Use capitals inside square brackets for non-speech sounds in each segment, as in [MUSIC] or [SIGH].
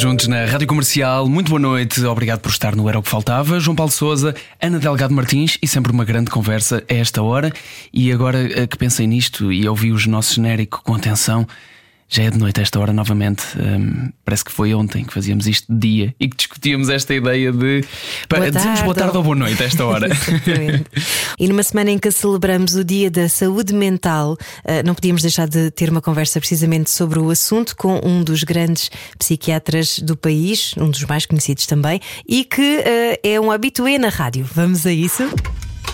Juntos na Rádio Comercial, muito boa noite, obrigado por estar no Era o que Faltava. João Paulo Souza, Ana Delgado Martins e sempre uma grande conversa a esta hora. E agora eh, que pensei nisto e ouvi os nossos genérico com atenção, já é de noite a esta hora novamente. Hum, parece que foi ontem que fazíamos isto de dia e que discutíamos esta ideia de. Boa dizemos boa tarde ou boa noite a esta hora. [LAUGHS] Exatamente. e numa semana em que celebramos o Dia da Saúde Mental, eh, não podíamos deixar de ter uma conversa precisamente sobre o assunto com um dos grandes psiquiatras do país, um dos mais conhecidos também, e que eh, é um habitué na rádio. Vamos a isso?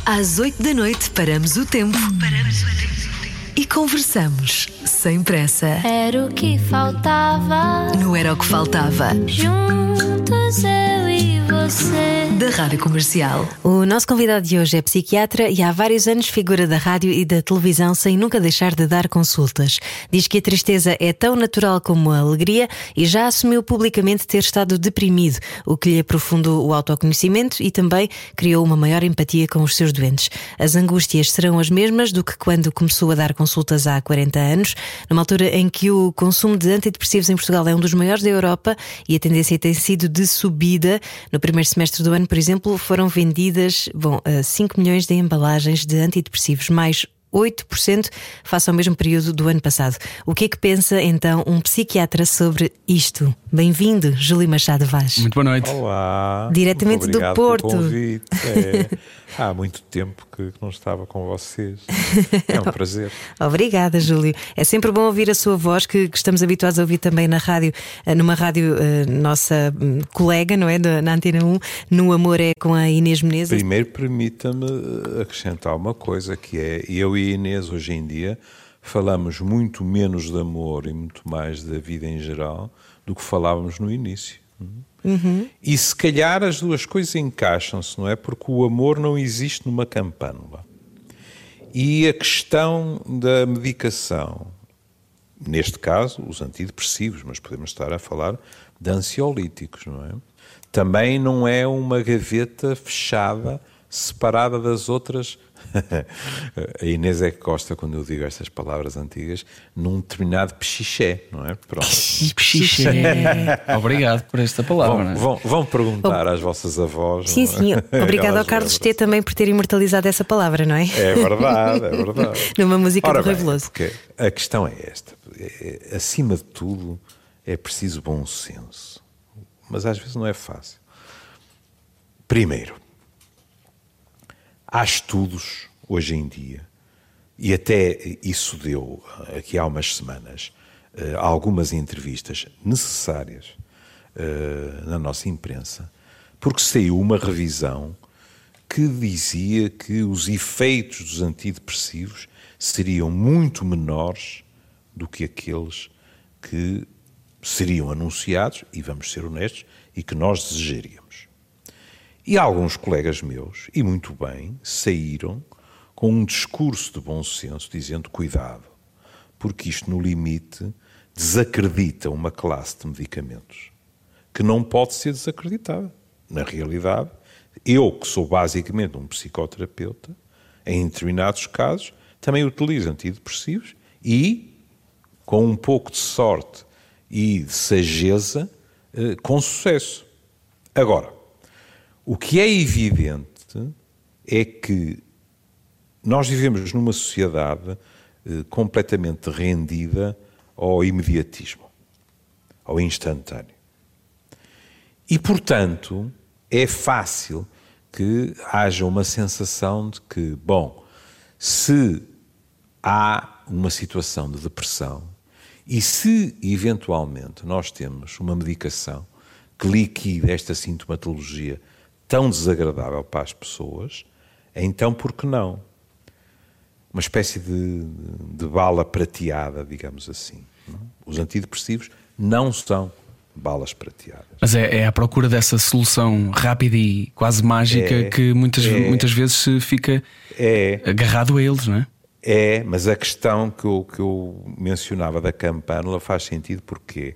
Às 8 da noite paramos o tempo. Paramos o tempo. E conversamos sem pressa. Era o que faltava. Não era o que faltava. Juntos eu e você. Da Rádio Comercial. O nosso convidado de hoje é psiquiatra e há vários anos figura da rádio e da televisão sem nunca deixar de dar consultas. Diz que a tristeza é tão natural como a alegria e já assumiu publicamente ter estado deprimido, o que lhe aprofundou o autoconhecimento e também criou uma maior empatia com os seus doentes. As angústias serão as mesmas do que quando começou a dar consultas há 40 anos, numa altura em que o consumo de antidepressivos em Portugal é um dos maiores da Europa e a tendência tem sido de subida. No primeiro semestre do ano, por exemplo, foram vendidas bom, eh, 5 milhões de embalagens de antidepressivos, mais 8% face ao mesmo período do ano passado. O que é que pensa então um psiquiatra sobre isto? Bem-vindo, Júlio Machado Vaz. muito boa noite. Olá. Diretamente muito do Porto. Pelo convite. É, há muito tempo que não estava com vocês. É um [LAUGHS] prazer. Obrigada, Júlio. É sempre bom ouvir a sua voz, que, que estamos habituados a ouvir também na rádio, eh, numa rádio eh, nossa hum, colega, não é? Da- Na Antena 1, no Amor é com a Inês Menezes. Primeiro, permita-me acrescentar uma coisa que é: eu e a Inês, hoje em dia, falamos muito menos de amor e muito mais da vida em geral do que falávamos no início. E se calhar as duas coisas encaixam-se, não é? Porque o amor não existe numa campânula. E a questão da medicação, neste caso, os antidepressivos, mas podemos estar a falar de ansiolíticos, não é? Também não é uma gaveta fechada, separada das outras. [LAUGHS] a Inês é que gosta, quando eu digo estas palavras antigas, num determinado pechiché, não é? Pronto. Pichiché. Obrigado por esta palavra. é? Vão, vão, vão perguntar às vossas avós. Sim, não é? sim. [LAUGHS] Obrigado ao Carlos T também por ter imortalizado essa palavra, não é? É verdade, é verdade. [LAUGHS] Numa música Ora do bem, porque a questão é esta: É- é- acima de tudo, é preciso bom senso, mas às vezes não é fácil. Primeiro, há estudos hoje em dia, e até isso deu aqui há umas semanas, eh, algumas entrevistas necessárias eh, na nossa imprensa, porque saiu uma revisão que dizia que os efeitos dos antidepressivos seriam muito menores do que aqueles que seriam anunciados, e vamos ser honestos, e que nós desejaríamos. E alguns colegas meus, e muito bem, saíram com um discurso de bom senso dizendo cuidado, porque isto no limite desacredita uma classe de medicamentos que não pode ser desacreditada. Na realidade, eu que sou basicamente um psicoterapeuta, em determinados casos, também utilizo antidepressivos e, com um pouco de sorte e de sageza, eh, com sucesso. Agora, o que é evidente é que nós vivemos numa sociedade eh, completamente rendida ao imediatismo, ao instantâneo. E, portanto, é fácil que haja uma sensação de que, bom, se há uma situação de depressão e se eventualmente nós temos uma medicação que liquide esta sintomatologia tão desagradável para as pessoas, então por que não? Uma espécie de, de bala prateada, digamos assim. não? Os antidepressivos não são balas prateadas. Mas é, é à procura dessa solução rápida e quase mágica É, que muitas, é. muitas vezes se fica É, agarrado a eles, não é? É, mas a questão que eu, que eu mencionava da campanula faz sentido porque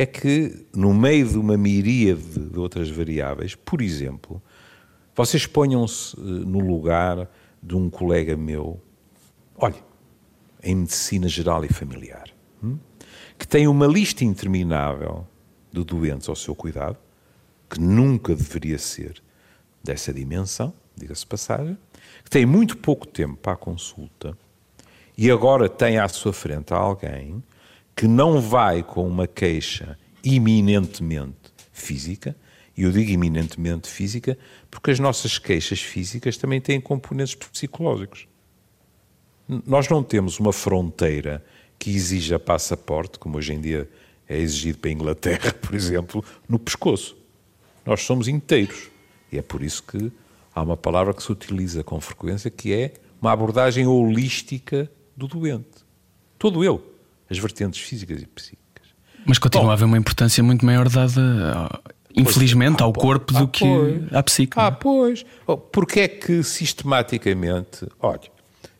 é que no meio de uma miríade de outras variáveis, por exemplo, vocês ponham-se eh, no lugar de um colega meu, olha, em medicina geral e familiar, hum, que tem uma lista interminável de doentes ao seu cuidado, que nunca deveria ser dessa dimensão, diga-se passagem, que tem muito pouco tempo para a consulta e agora tem à sua frente alguém que não vai com uma queixa iminentemente física, e eu digo eminentemente física porque as nossas queixas físicas também têm componentes psicológicos. Nós não temos uma fronteira que exija passaporte, como hoje em dia é exigido para a Inglaterra, [LAUGHS] por exemplo, no pescoço. Nós somos inteiros. E é por isso que há uma palavra que se utiliza com frequência que é uma abordagem holística do doente. Todo ele, as vertentes físicas e psíquicas. Mas continua Bom, a haver uma importância muito maior dada, infelizmente, ao corpo do que à psique. Ah, pois. Oh, porque é que sistematicamente. Olha,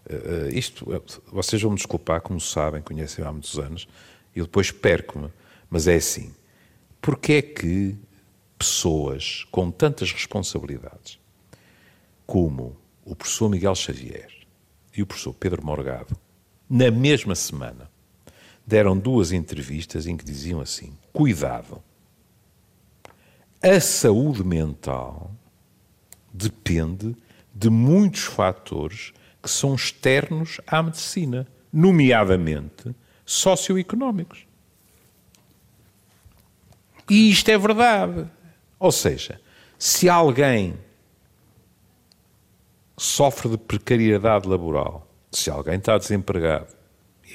eh, isto. Eh, vocês vão me desculpar, como sabem, conhecem há muitos anos, e depois perco-me. Mas é assim. Porque é que pessoas com tantas responsabilidades, como o professor Miguel Xavier e o professor Pedro Morgado, na mesma semana, deram duas entrevistas em que diziam assim: cuidado, a saúde mental depende de muitos fatores que são externos à medicina, nomeadamente socioeconómicos. E isto é verdade. Ou seja, se alguém sofre de precariedade laboral, se alguém está desempregado,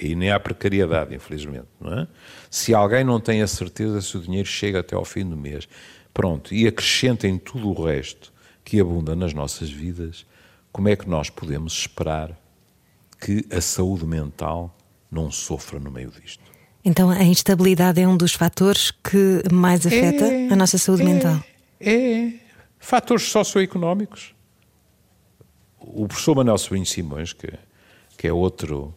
e aí nem há precariedade, infelizmente, não é? Se alguém não tem a certeza se o dinheiro chega até ao fim do mês, pronto, e acrescenta em tudo o resto que abunda nas nossas vidas, como é que nós podemos esperar que a saúde mental não sofra no meio disto? Então a instabilidade é um dos fatores que mais afeta é, a nossa saúde é, mental? É. Fatores socioeconómicos o professor Manuel Sobrinho Simões, que, que é outro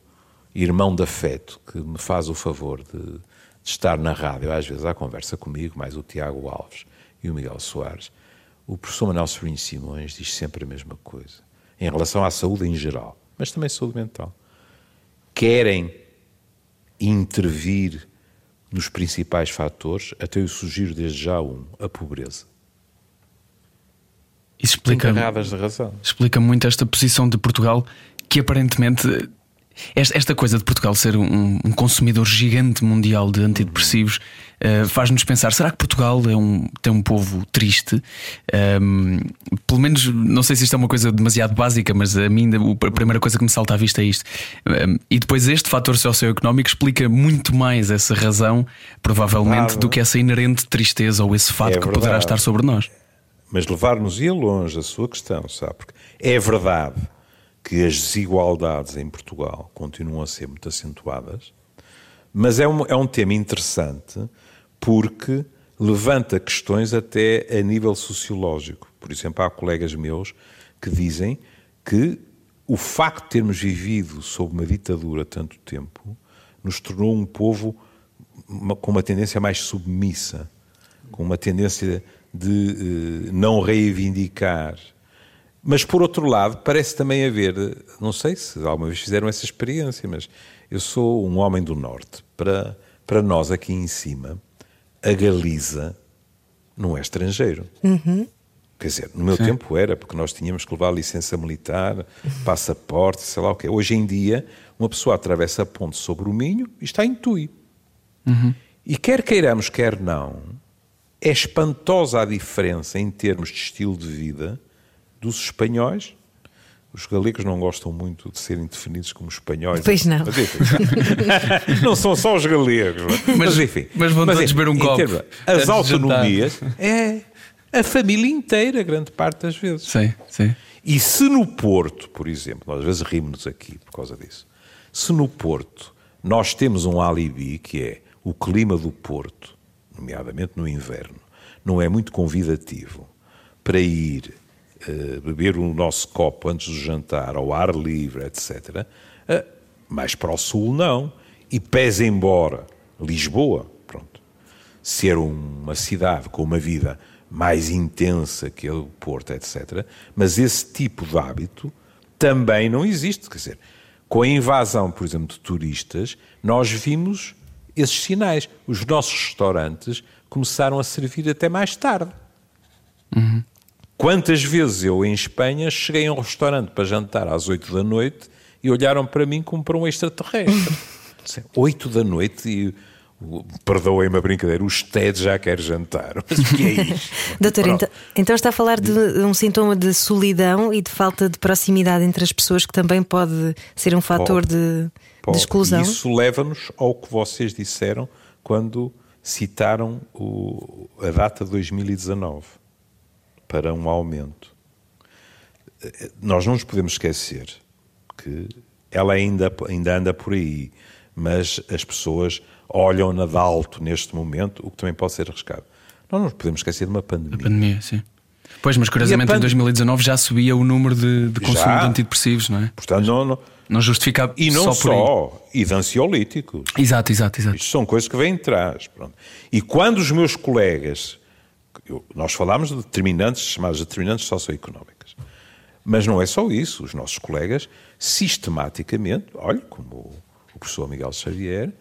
irmão de afeto, que me faz o favor de, de, estar na rádio, às vezes à conversa comigo, mais o Tiago Alves e o Miguel Soares, o professor Manuel Sobrinho Simões diz sempre a mesma coisa, em relação à saúde em geral, mas também saúde mental. Querem intervir nos principais fatores, até eu sugiro desde já um, a pobreza. Isso explica, de razão. explica muito esta posição de Portugal, que aparentemente esta, coisa de Portugal ser um, um consumidor gigante mundial de antidepressivos uh, faz-nos pensar: será que Portugal é um, tem um povo triste? Um, ehm, pelo menos, não sei se isto é uma coisa demasiado básica, mas a mim a primeira coisa que me salta à vista é isto. Um, ehm, e depois este fator socioeconómico explica muito mais essa razão, provavelmente, do que essa inerente tristeza ou esse fato é que poderá estar sobre nós mas levar-nos-ia longe a sua questão, sabe? Porque é verdade que as desigualdades em Portugal continuam a ser muito acentuadas, mas é um, é um tema interessante porque levanta questões até a nível sociológico. Por exemplo, há colegas meus que dizem que o facto de termos vivido sob uma ditadura tanto tempo nos tornou um povo com uma tendência mais submissa, com uma tendência de eh, não reivindicar. Mas, por outro lado, parece também haver, não sei se alguma vez fizeram essa experiência, mas eu sou um homem do Norte. Para, para nós aqui em cima, a Galiza não é estrangeiro. Uhum. Quer dizer, no meu Sim. tempo era, porque nós tínhamos que levar licença militar, passaporte, sei lá o quê. Hoje em dia, uma pessoa atravessa a ponte sobre o Minho e está em Tui. Uhum. E quer queiramos, quer não, é espantosa a diferença em termos de estilo de vida dos espanhóis. Os galegos não gostam muito de serem definidos como espanhóis. Pois não. Mas, enfim, [LAUGHS] não são só os galegos. Mas, mas enfim. Mas vão todos beber um copo. Termos, as autonomias é a família inteira, grande parte das vezes. Sim, sim. E se no Porto, por exemplo, nós às vezes rimos aqui por causa disso, se no Porto nós temos um alibi que é o clima do Porto, nomeadamente no inverno, não é muito convidativo para ir beber o nosso copo antes do jantar, ao ar livre, etc., Uh, mais para o sul, não. E pese embora Lisboa, pronto, ser uma cidade com uma vida mais intensa que o Porto, etc., mas esse tipo de hábito também não existe. Quer dizer, com a invasão, por exemplo, de turistas, nós vimos esses sinais. Os nossos restaurantes começaram a servir até mais tarde. Uhum. Quantas vezes eu, em Espanha, cheguei a um restaurante para jantar às 8 da noite e olharam para mim como para um extraterrestre. [LAUGHS] 8 da noite e Perdoem-me a brincadeira, o TED já quer jantar. [LAUGHS] Mas o que é isto? Doutor, então, então, está a falar de um sintoma de solidão e de falta de proximidade entre as pessoas que também pode ser um fator pode, de, pode. de, exclusão? Isso leva-nos ao que vocês disseram quando citaram o, a data de 2019 para um aumento. Nós não nos podemos esquecer que ela ainda, ainda anda por aí, mas as pessoas olham-na de alto neste momento, o que também pode ser arriscado. Não nos podemos esquecer de uma pandemia. A pandemia, sim. Pois, mas curiosamente em 2019 já subia o número de, de consumo já. de antidepressivos, não é? Portanto, não, não, não justifica E não só, só e de ansiolíticos. Exato, exato, exato. Isto são coisas que vêm de trás. Pronto. E quando os meus colegas, eu, nós falámos de determinantes, chamadas determinantes socioeconómicas, mas não é só isso. Os nossos colegas, sistematicamente, olha, como o professor Miguel Xavier,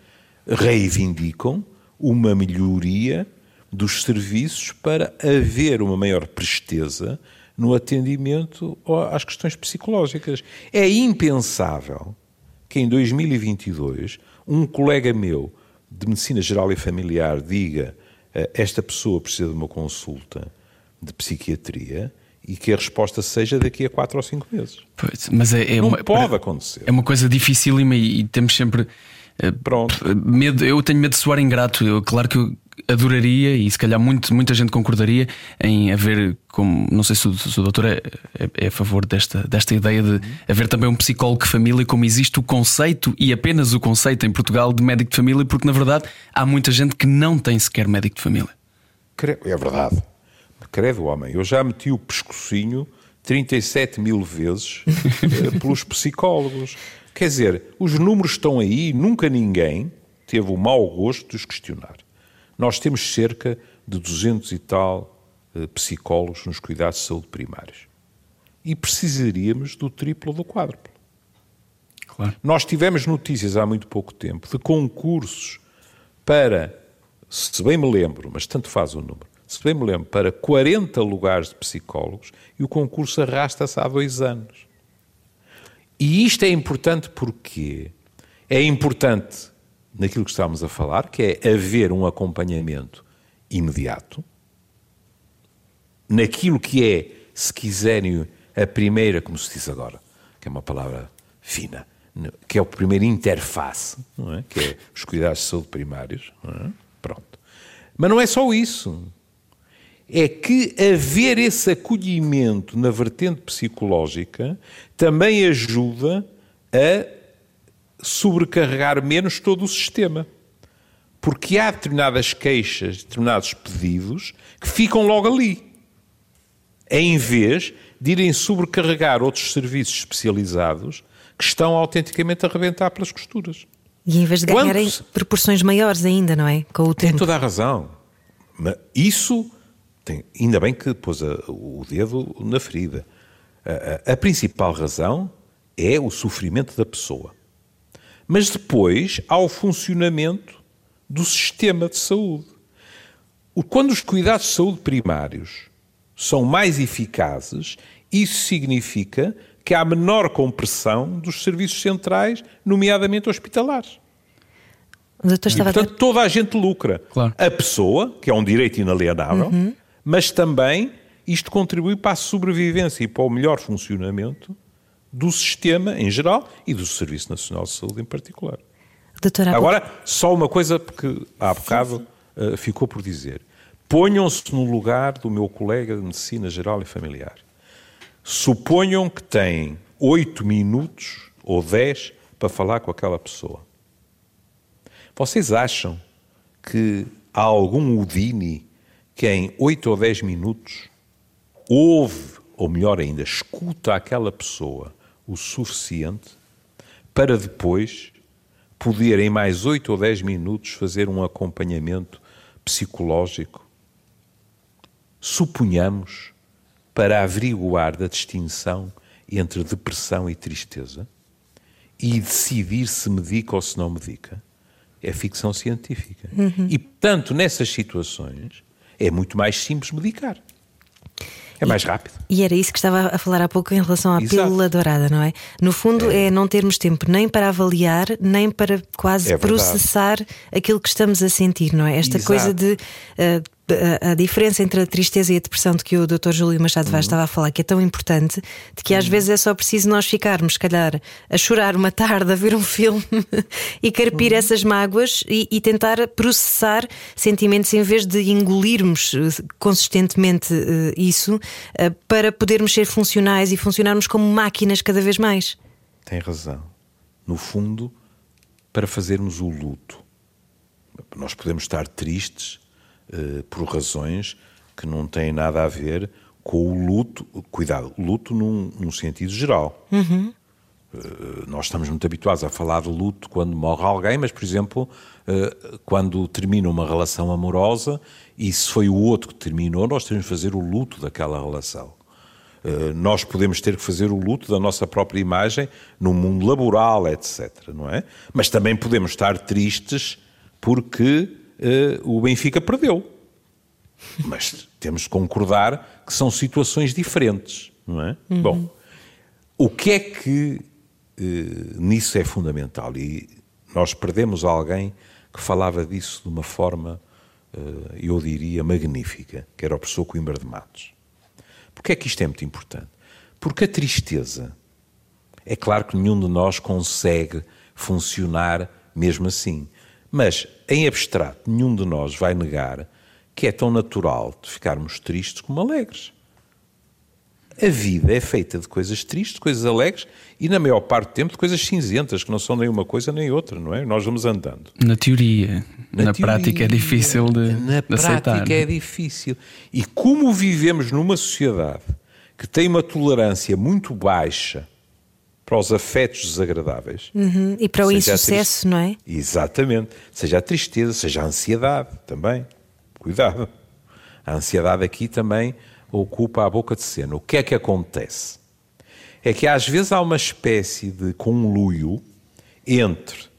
reivindicam uma melhoria dos serviços para haver uma maior presteza no atendimento às questões psicológicas. É impensável que em 2022 um colega meu de medicina geral e familiar diga esta pessoa precisa de uma consulta de psiquiatria e que a resposta seja daqui a quatro ou cinco meses. Pois, mas é, é Não uma, pode acontecer. É uma coisa dificílima e, e temos sempre eh, Pronto. Medo, eu tenho medo de soar ingrato. Eu, claro que eu adoraria, e se calhar muito, muita gente concordaria, em haver, como não sei se o, se o doutor é, é, é, a favor desta, desta ideia de haver também um psicólogo de família, como existe o conceito e apenas o conceito em Portugal de médico de família, porque na verdade há muita gente que não tem sequer médico de família. É verdade. Credo, homem, eu já meti o pescocinho 37 mil vezes [LAUGHS] eh, pelos psicólogos. Quer dizer, os números estão aí, nunca ninguém teve o mau gosto de os questionar. Nós temos cerca de 200 e tal uh, psicólogos nos cuidados de saúde primários. E precisaríamos do triplo ou do quádruplo. Claro. Nós tivemos notícias há muito pouco tempo de concursos para, se bem me lembro, mas tanto faz o número, se bem me lembro, para 40 lugares de psicólogos e o concurso arrasta-se há dois anos. E isto é importante porque é importante naquilo que estamos a falar, que é haver um acompanhamento imediato, naquilo que é, se quiserem, a primeira, como se diz agora, que é uma palavra fina, que é o primeiro interface, é? que é os cuidados de saúde primários. É? Pronto. Mas não é só isso é que haver esse acolhimento na vertente psicológica também ajuda a sobrecarregar menos todo o sistema. Porque há determinadas queixas, determinados pedidos que ficam logo ali, em vez de irem sobrecarregar outros serviços especializados que estão autenticamente a rebentar pelas costuras. E em vez de ganharem proporções maiores ainda, não é? Com o tempo. Tem toda a razão. Mas isso tem, ainda bem que pôs a, o dedo na ferida. A, a principal razão é o sofrimento da pessoa. Mas depois há o funcionamento do sistema de saúde. Quando os cuidados de saúde primários são mais eficazes, isso significa que há menor compressão dos serviços centrais, nomeadamente hospitalares. e, portanto, a... toda a gente lucra. Claro. A pessoa, que é um direito inalienável, uhum mas também isto contribui para a sobrevivência e para o melhor funcionamento do sistema em geral e do Serviço Nacional de Saúde em particular. Doutora, Agora, só uma coisa, porque há bocado uh, ficou por dizer. Ponham-se no lugar do meu colega de Medicina Geral e Familiar. Suponham que têm oito minutos ou dez para falar com aquela pessoa. Vocês acham que há algum Udini que em 8 ou 10 minutos ouve, ou melhor ainda, escuta aquela pessoa o suficiente para depois poder, em mais 8 ou 10 minutos, fazer um acompanhamento psicológico. Suponhamos, para averiguar da distinção entre depressão e tristeza e decidir se medica ou se não medica. É ficção científica. Uhum. E, portanto, nessas situações, é muito mais simples medicar. É mais rápido. E era isso que estava a falar há pouco em relação à Exato. pílula dourada, não é? No fundo, é. é. não termos tempo nem para avaliar, nem para quase é processar aquilo que estamos a sentir, não é? Esta Exato. coisa de. Uh, a, diferença entre a tristeza e a depressão de que o Dr. Júlio Machado Vaz uhum. estava a falar, que é tão importante, de que às uhum. vezes é só preciso nós ficarmos, se calhar, a chorar uma tarde, a ver um filme [LAUGHS] e carpir uhum. essas mágoas e, e, tentar processar sentimentos em vez de engolirmos eh, consistentemente uh, isso uh, para podermos ser funcionais e funcionarmos como máquinas cada vez mais. Tem razão. No fundo, para fazermos o luto, nós podemos estar tristes por razões que não têm nada a ver com o luto. Cuidado, luto num, num sentido geral. Uhum. Uh, nós estamos muito habituados a falar de luto quando morre alguém, mas, por exemplo, uh, quando termina uma relação amorosa e se foi o outro que terminou, nós temos que fazer o luto daquela relação. Nós podemos ter que fazer o luto da nossa própria imagem no mundo laboral, etc. Não é? Mas também podemos estar tristes porque o Benfica perdeu. Mas temos de concordar que são situações diferentes, não é? Uhum. Bom, o que é que uh, nisso é fundamental? E nós perdemos alguém que falava disso de uma forma, uh, eu diria, magnífica, que era o professor Coimbra de Matos. Porquê é que isto é muito importante? Porque a tristeza, é claro que nenhum de nós consegue funcionar mesmo assim. Mas, em abstrato, nenhum de nós vai negar que é tão natural de ficarmos tristes como alegres. A vida é feita de coisas tristes, coisas alegres e, na maior parte do tempo, de coisas cinzentas, que não são nem uma coisa nem outra, não é? Nós vamos andando. Na teoria. Na, na teoria, prática é difícil de, na de aceitar. Na prática é difícil. E como vivemos numa sociedade que tem uma tolerância muito baixa para os afetos desagradáveis. Uhum. E para o insucesso, não é? Exatamente. Seja a tristeza, seja a ansiedade também. Cuidado. A ansiedade aqui também ocupa a boca de cena. O que é que acontece? É que às vezes há uma espécie de conluio entre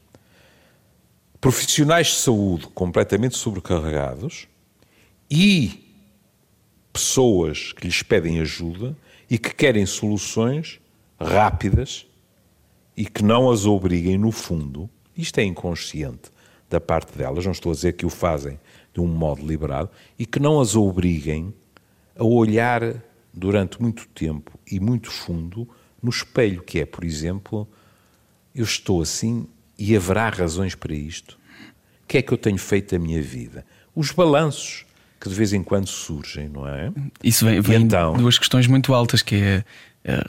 profissionais de saúde completamente sobrecarregados e pessoas que lhes pedem ajuda e que querem soluções rápidas e que não as obriguem, no fundo, isto é inconsciente da parte delas, não estou a dizer que o fazem de um modo liberado, e que não as obriguem a olhar durante muito tempo e muito fundo no espelho, que é, por exemplo, eu estou assim e haverá razões para isto. O que é que eu tenho feito da minha vida? Os balanços que de vez em quando surgem, não é? Isso vem, vem então, duas questões muito altas, que é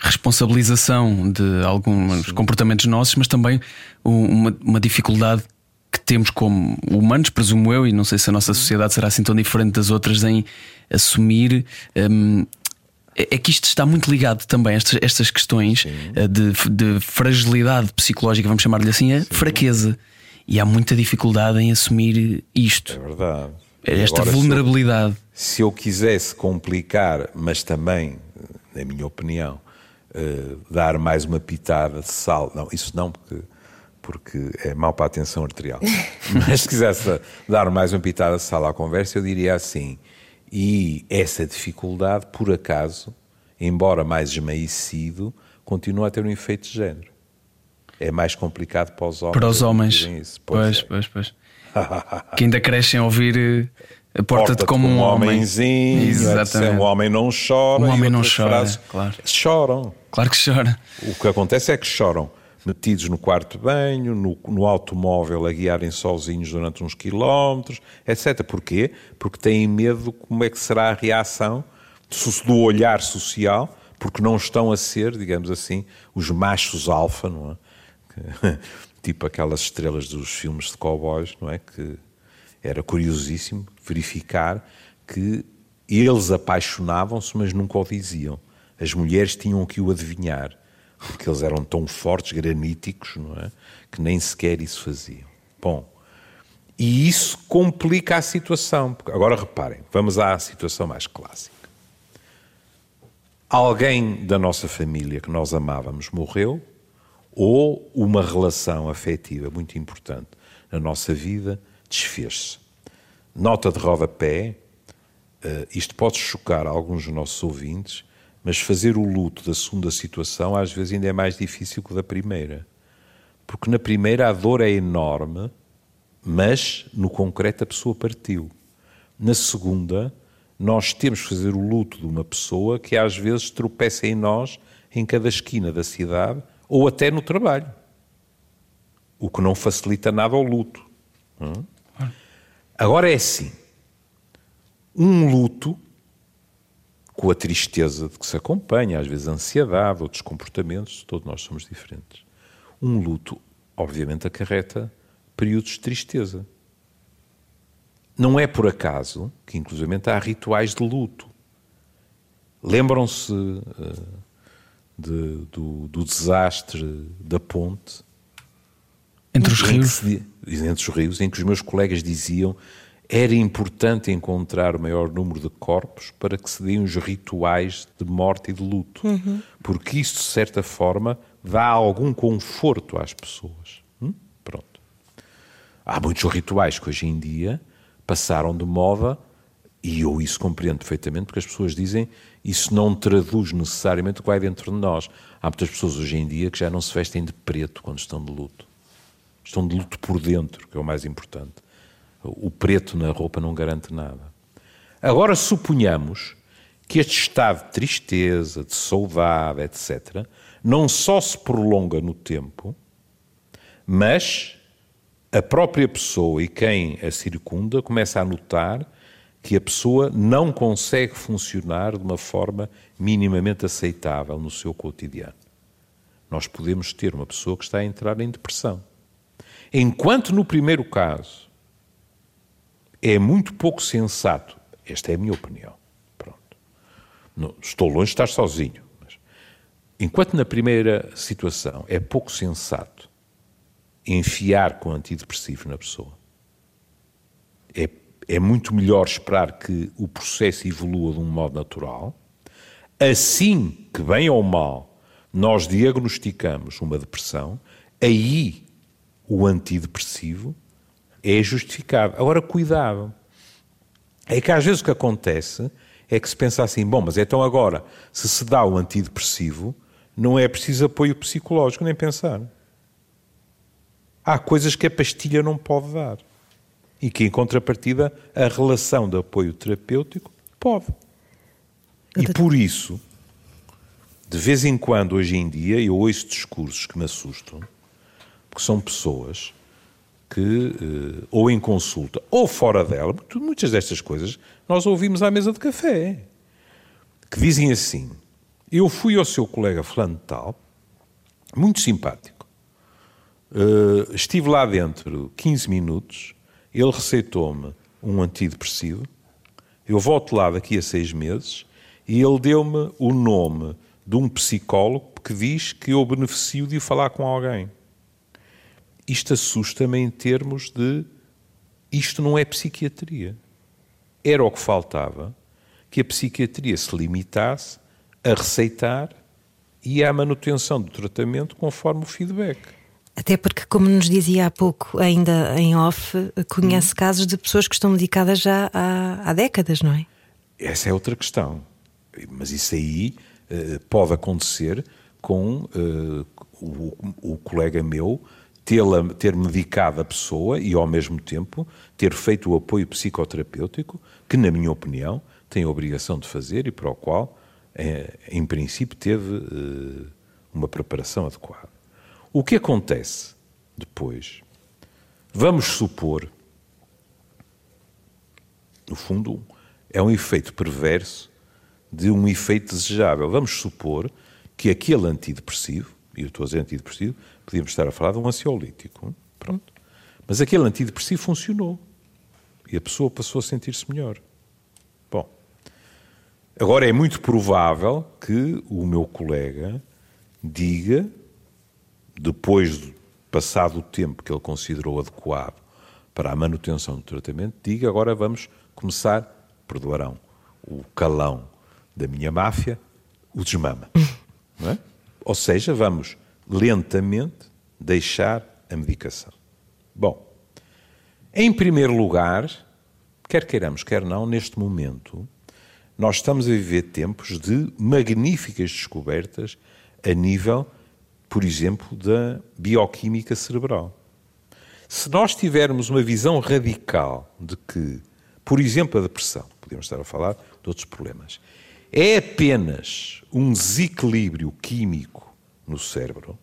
responsabilização de alguns Sim. comportamentos nossos, mas também uma, uma, dificuldade que temos como humanos, presumo eu, e não sei se a nossa sociedade será assim tão diferente das outras em assumir. Um, é, é que isto está muito ligado também, estas, estas questões uh, de, de, fragilidade psicológica, vamos chamar-lhe assim, a Sim. fraqueza. E há muita dificuldade em assumir isto. É verdade. Esta Agora, vulnerabilidade. Se eu, se eu quisesse complicar, mas também na minha opinião, uh, dar mais uma pitada de sal. Não, isso não, porque, porque é mau para a tensão arterial. [LAUGHS] Mas se quisesse dar mais uma pitada de sal à conversa, eu diria assim. E essa dificuldade, por acaso, embora mais esmaecido, continua a ter um efeito de género. É mais complicado para os homens. Para os homens. Pois, pois, é. pois. pois. [LAUGHS] que ainda crescem a ouvir Porta-te como, como um homem. homenzinho. Exatamente. Um homem não chora. Um homem não chora. Claro. Choram. Claro que chora. O que acontece é que choram metidos no quarto de banho, no, no automóvel a guiarem sozinhos durante uns quilómetros, etc. Porquê? Porque têm medo como é que será a reação do olhar social, porque não estão a ser, digamos assim, os machos alfa, não é? [LAUGHS] tipo aquelas estrelas dos filmes de cowboys, não é? Que era curiosíssimo verificar que eles apaixonavam-se, mas nunca o diziam. As mulheres tinham que o adivinhar. porque eles eram tão fortes, graníticos, não é? Que nem sequer isso faziam. Bom, e isso complica a situação. Agora reparem, vamos à situação mais clássica. Alguém da nossa família que nós amávamos morreu, ou uma relação afetiva muito importante na nossa vida desfez-se. Nota de rodapé, uh, isto pode chocar alguns dos nossos ouvintes, mas fazer o luto da segunda situação às vezes ainda é mais difícil que da primeira. Porque na primeira a dor é enorme, mas no concreto a pessoa partiu. Na segunda, nós temos que fazer o luto de uma pessoa que às vezes tropeça em nós em cada esquina da cidade ou até no trabalho. O que não facilita nada ao luto. Hum? Agora é assim: um luto com a tristeza de que se acompanha, às vezes a ansiedade, outros comportamentos, todos nós somos diferentes. Um luto, obviamente, acarreta períodos de tristeza. Não é por acaso que, inclusive, há rituais de luto. Lembram-se uh, de, do, do, desastre da ponte? Entre os rios? Se, entre os rios, em que os meus colegas diziam era importante encontrar o maior número de corpos para que se deem os rituais de morte e de luto. Uhum. Porque isso, de certa forma, dá algum conforto às pessoas. Hum? Pronto. Há muitos rituais que hoje em dia passaram de moda e eu isso compreendo perfeitamente, porque as pessoas dizem isso não traduz necessariamente o que vai dentro de nós. Há muitas pessoas hoje em dia que já não se vestem de preto quando estão de luto. Estão de luto por dentro, que é o mais importante. O preto na roupa não garante nada. Agora suponhamos que este estado de tristeza, de saudade, etc., não só se prolonga no tempo, mas a própria pessoa e quem a circunda começa a notar que a pessoa não consegue funcionar de uma forma minimamente aceitável no seu cotidiano. Nós podemos ter uma pessoa que está a entrar em depressão. Enquanto no primeiro caso é muito pouco sensato. Esta é a minha opinião. Pronto. Não, estou longe de estar sozinho. Mas, enquanto na primeira situação é pouco sensato enfiar com antidepressivo na pessoa, é, é muito melhor esperar que o processo evolua de um modo natural. Assim que, bem ou mal, nós diagnosticamos uma depressão, aí o antidepressivo é justificado. Agora, cuidado. É que às vezes o que acontece é que se pensa assim, bom, mas então agora, se se dá o antidepressivo, não é preciso apoio psicológico, nem pensar. Há coisas que a pastilha não pode dar. E que, em contrapartida, a relação de apoio terapêutico pode. E por isso, de vez em quando, hoje em dia, eu ouço discursos que me assustam, porque são pessoas que, eh, ou em consulta, ou fora dela, muitas destas coisas nós ouvimos à mesa de café, que dizem assim: Eu fui ao seu colega fulano tal, muito simpático, uh, estive lá dentro 15 minutos, ele receitou-me um antidepressivo, eu volto lá daqui a seis meses e ele deu-me o nome de um psicólogo que diz que eu beneficio de falar com alguém isto assusta-me em termos de isto não é psiquiatria. Era o que faltava que a psiquiatria se limitasse a receitar e à manutenção do tratamento conforme o feedback. Até porque, como nos dizia há pouco, ainda em off, conhece hum. casos de pessoas que estão medicadas já há, há, décadas, não é? Essa é outra questão. Mas isso aí uh, pode acontecer com uh, o, o colega meu ter medicado a pessoa e, ao mesmo tempo, ter feito o apoio psicoterapêutico, que, na minha opinião, tem a obrigação de fazer e para o qual, é, em princípio, teve eh, uma preparação adequada. O que acontece depois? Vamos supor, no fundo, é um efeito perverso de um efeito desejável. Vamos supor que aquele antidepressivo, e eu estou a dizer antidepressivo, Podíamos estar a falar de um ansiolítico. Pronto. Mas aquele antidepressivo funcionou. E a pessoa passou a sentir-se melhor. Bom. Agora é muito provável que o meu colega diga, depois de passado o tempo que ele considerou adequado para a manutenção do tratamento, diga agora vamos começar, perdoarão, o calão da minha máfia, o desmama. [LAUGHS] É? Ou seja, vamos lentamente deixar a medicação. Bom, em primeiro lugar, quer queiramos, quer não, neste momento, nós estamos a viver tempos de magníficas descobertas a nível, por exemplo, da bioquímica cerebral. Se nós tivermos uma visão radical de que, por exemplo, a depressão, podemos estar a falar de outros problemas, é apenas um desequilíbrio químico no cérebro,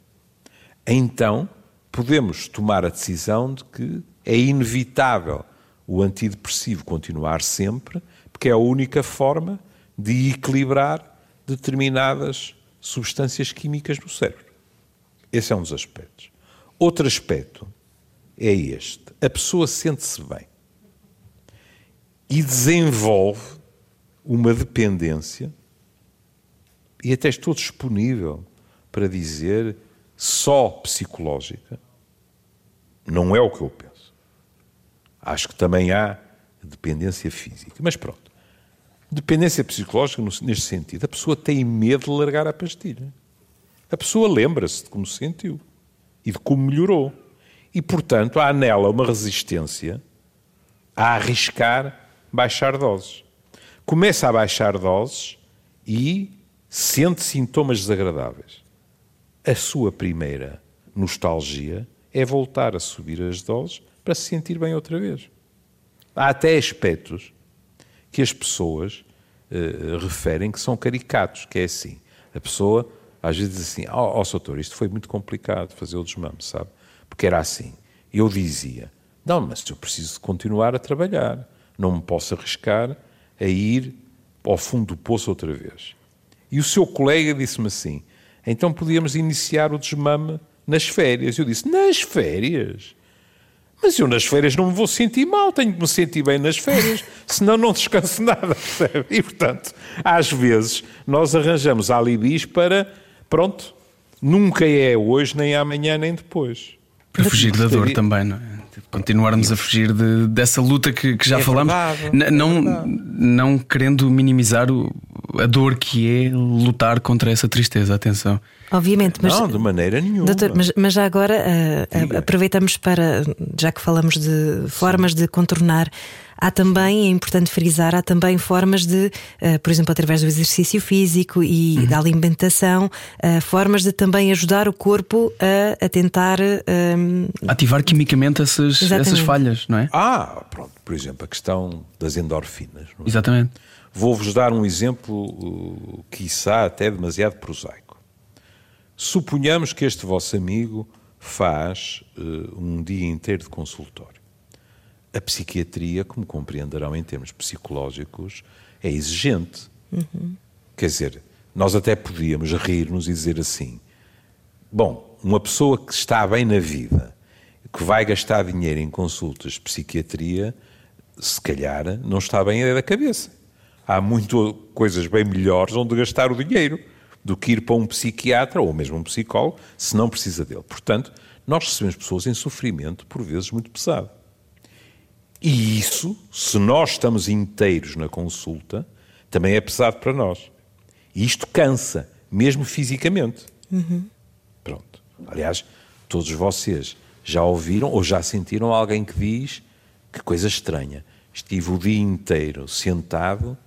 então podemos tomar a decisão de que é inevitável o antidepressivo continuar sempre, porque é a única forma de equilibrar determinadas substâncias químicas no cérebro. Esse é um dos aspectos. Outro aspecto é este: a pessoa sente-se bem e desenvolve uma dependência, e até estou disponível para dizer só psicológica, não é o que eu penso. Acho que também há dependência física. Mas pronto. Dependência psicológica neste sentido. A pessoa tem medo de largar a pastilha. A pessoa lembra-se de como se sentiu e de como melhorou. E, portanto, há nela uma resistência a arriscar baixar doses. Começa a baixar doses e sente sintomas desagradáveis. A sua primeira nostalgia é voltar a subir as doses para se sentir bem outra vez. Há até aspectos que as pessoas uh, referem que são caricatos, que é assim. A pessoa às vezes diz assim, ó oh, oh, doutor, isto foi muito complicado fazer o desmame, sabe? Porque era assim. Eu dizia, não, mas eu preciso continuar a trabalhar, não me posso arriscar a ir ao fundo do poço outra vez. E o seu colega disse-me assim, então podíamos iniciar o desmame nas férias. Eu disse, nas férias? Mas eu nas férias não me vou sentir mal, tenho que me sentir bem nas férias, [LAUGHS] senão não descanso nada, percebe? E portanto, às vezes, nós arranjamos alibis para, pronto, nunca é hoje, nem amanhã, nem depois. Para fugir da dor também, não é? Continuarmos a fugir de, dessa luta que, que já é falamos, verdade, não, é não querendo minimizar o, a dor que é lutar contra essa tristeza, atenção. Obviamente, mas. Não, de maneira nenhuma. Doutor, mas, mas já agora uh, aproveitamos para, já que falamos de formas Sim. de contornar, há também, é importante frisar, há também formas de, uh, por exemplo, através do exercício físico e uhum. da alimentação, uh, formas de também ajudar o corpo a, a tentar. Ativar quimicamente essas, essas falhas, não é? Ah, pronto. Por exemplo, a questão das endorfinas. É? Exatamente. Vou-vos dar um exemplo, uh, quiçá até demasiado prosaico. Suponhamos que este vosso amigo faz uh, um dia inteiro de consultório. A psiquiatria, como compreenderão em termos psicológicos, é exigente. Uhum. Quer dizer, nós até podíamos rir-nos e dizer assim: bom, uma pessoa que está bem na vida, que vai gastar dinheiro em consultas de psiquiatria, se calhar não está bem da cabeça. Há muito coisas bem melhores onde gastar o dinheiro do que ir para um psiquiatra ou mesmo um psicólogo se não precisa dele. Portanto, nós recebemos pessoas em sofrimento, por vezes muito pesado. E isso, se nós estamos inteiros na consulta, também é pesado para nós. E isto cansa, mesmo fisicamente. Uhum. Pronto. Aliás, todos vocês já ouviram ou já sentiram alguém que diz que coisa estranha. Estive o dia inteiro sentado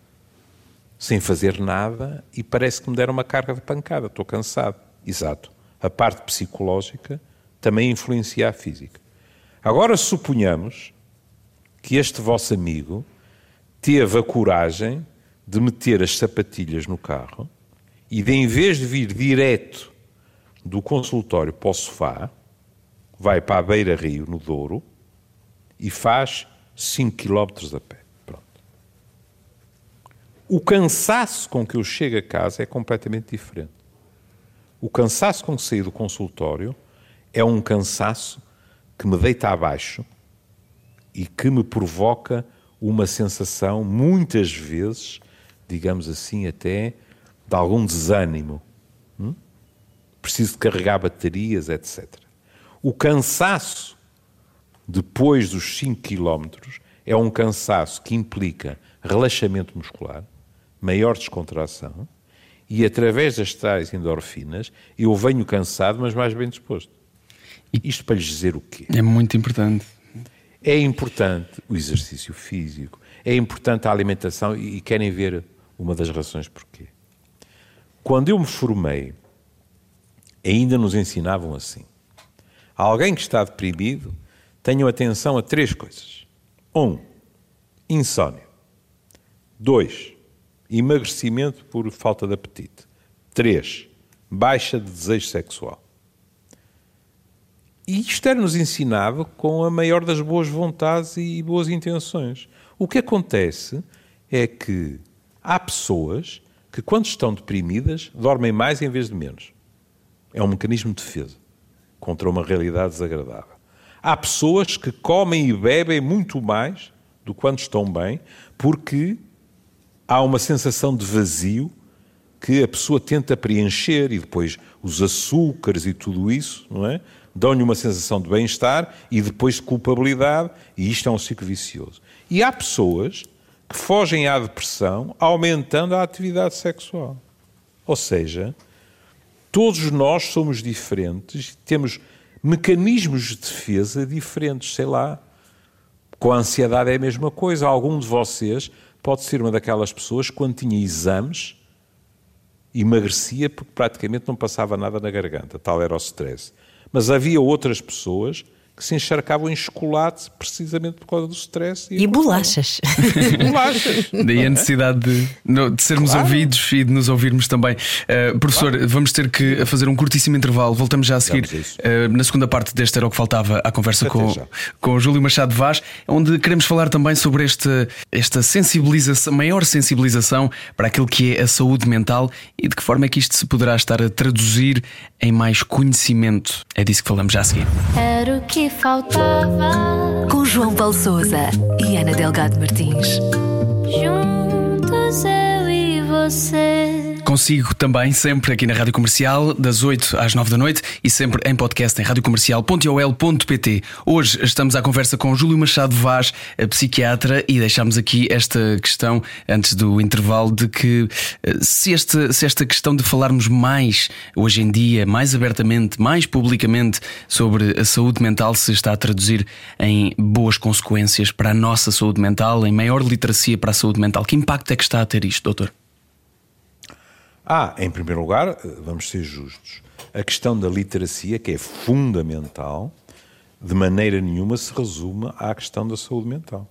sem fazer nada e parece que me deram uma carga de pancada, estou cansado. Exato. A parte psicológica também influencia a física. Agora suponhamos que este vosso amigo teve a coragem de meter as sapatilhas no carro e de, em vez de vir direto do consultório para o sofá, vai para a beira-rio, no Douro, e faz 5 km a pé. O cansaço com que eu chego a casa é completamente diferente. O cansaço com que saí do consultório é um cansaço que me deita abaixo e que me provoca uma sensação, muitas vezes, digamos assim, até de algum desânimo. Hum? preciso de carregar baterias, etc. O cansaço depois dos 5 km é um cansaço que implica relaxamento muscular, maior descontração e através das tais endorfinas eu venho cansado, mas mais bem disposto. Isto para lhes dizer o quê? É muito importante. É importante o exercício físico, é importante a alimentação e querem ver uma das razões porquê. Quando eu me formei, ainda nos ensinavam assim. Alguém que está deprimido, tenham atenção a três coisas. Um, insónia. Dois, emagrecimento por falta de apetite. Três, baixa de desejo sexual. E isto era-nos ensinado com a maior das boas vontades e boas intenções. O que acontece é que há pessoas que, quando estão deprimidas, dormem mais em vez de menos. É um mecanismo de defesa contra uma realidade desagradável. Há pessoas que comem e bebem muito mais do que quando estão bem, porque há uma sensação de vazio que a pessoa tenta preencher e depois os açúcares e tudo isso, não é? Dão-lhe uma sensação de bem-estar e depois de culpabilidade, e isto é um ciclo vicioso. E há pessoas que fogem à depressão aumentando a atividade sexual. Ou seja, todos nós somos diferentes, temos mecanismos de defesa diferentes, sei lá. Com a ansiedade é a mesma coisa. Algum de vocês pode ser uma daquelas pessoas que, quando tinha exames, emagrecia porque praticamente não passava nada na garganta, tal era o stress. Mas havia outras pessoas que se encharcavam em chocolate precisamente por causa do stress. E, e [LAUGHS] bolachas. bolachas. Daí a necessidade de, de sermos claro. ouvidos e de nos ouvirmos também. Uh, professor, claro. vamos ter que fazer um curtíssimo intervalo. Voltamos já a seguir uh, na segunda parte deste Era o que Faltava à conversa com, com o Júlio Machado Vaz, onde queremos falar também sobre este, esta sensibilização, maior sensibilização para aquilo que é a saúde mental e de que forma é que isto se poderá estar a traduzir em mais conhecimento. É disso que falamos já a seguir. Era o que faltava. Com João Paulo Souza e Ana Delgado Martins. Juntos eu e você. Consigo também, sempre aqui na Rádio Comercial, das 8 às 9 da noite e sempre em podcast em radiocomercial.ol.pt. Hoje estamos à conversa com Júlio Machado Vaz, psiquiatra, e deixamos aqui esta questão antes do intervalo de que eh, se esta, se esta questão de falarmos mais hoje em dia, mais abertamente, mais publicamente sobre a saúde mental se está a traduzir em boas consequências para a nossa saúde mental, em maior literacia para a saúde mental. Que impacto é que está a ter isto, doutor? Ah, em primeiro lugar, vamos ser justos, a questão da literacia, que é fundamental, de maneira nenhuma se resume à questão da saúde mental.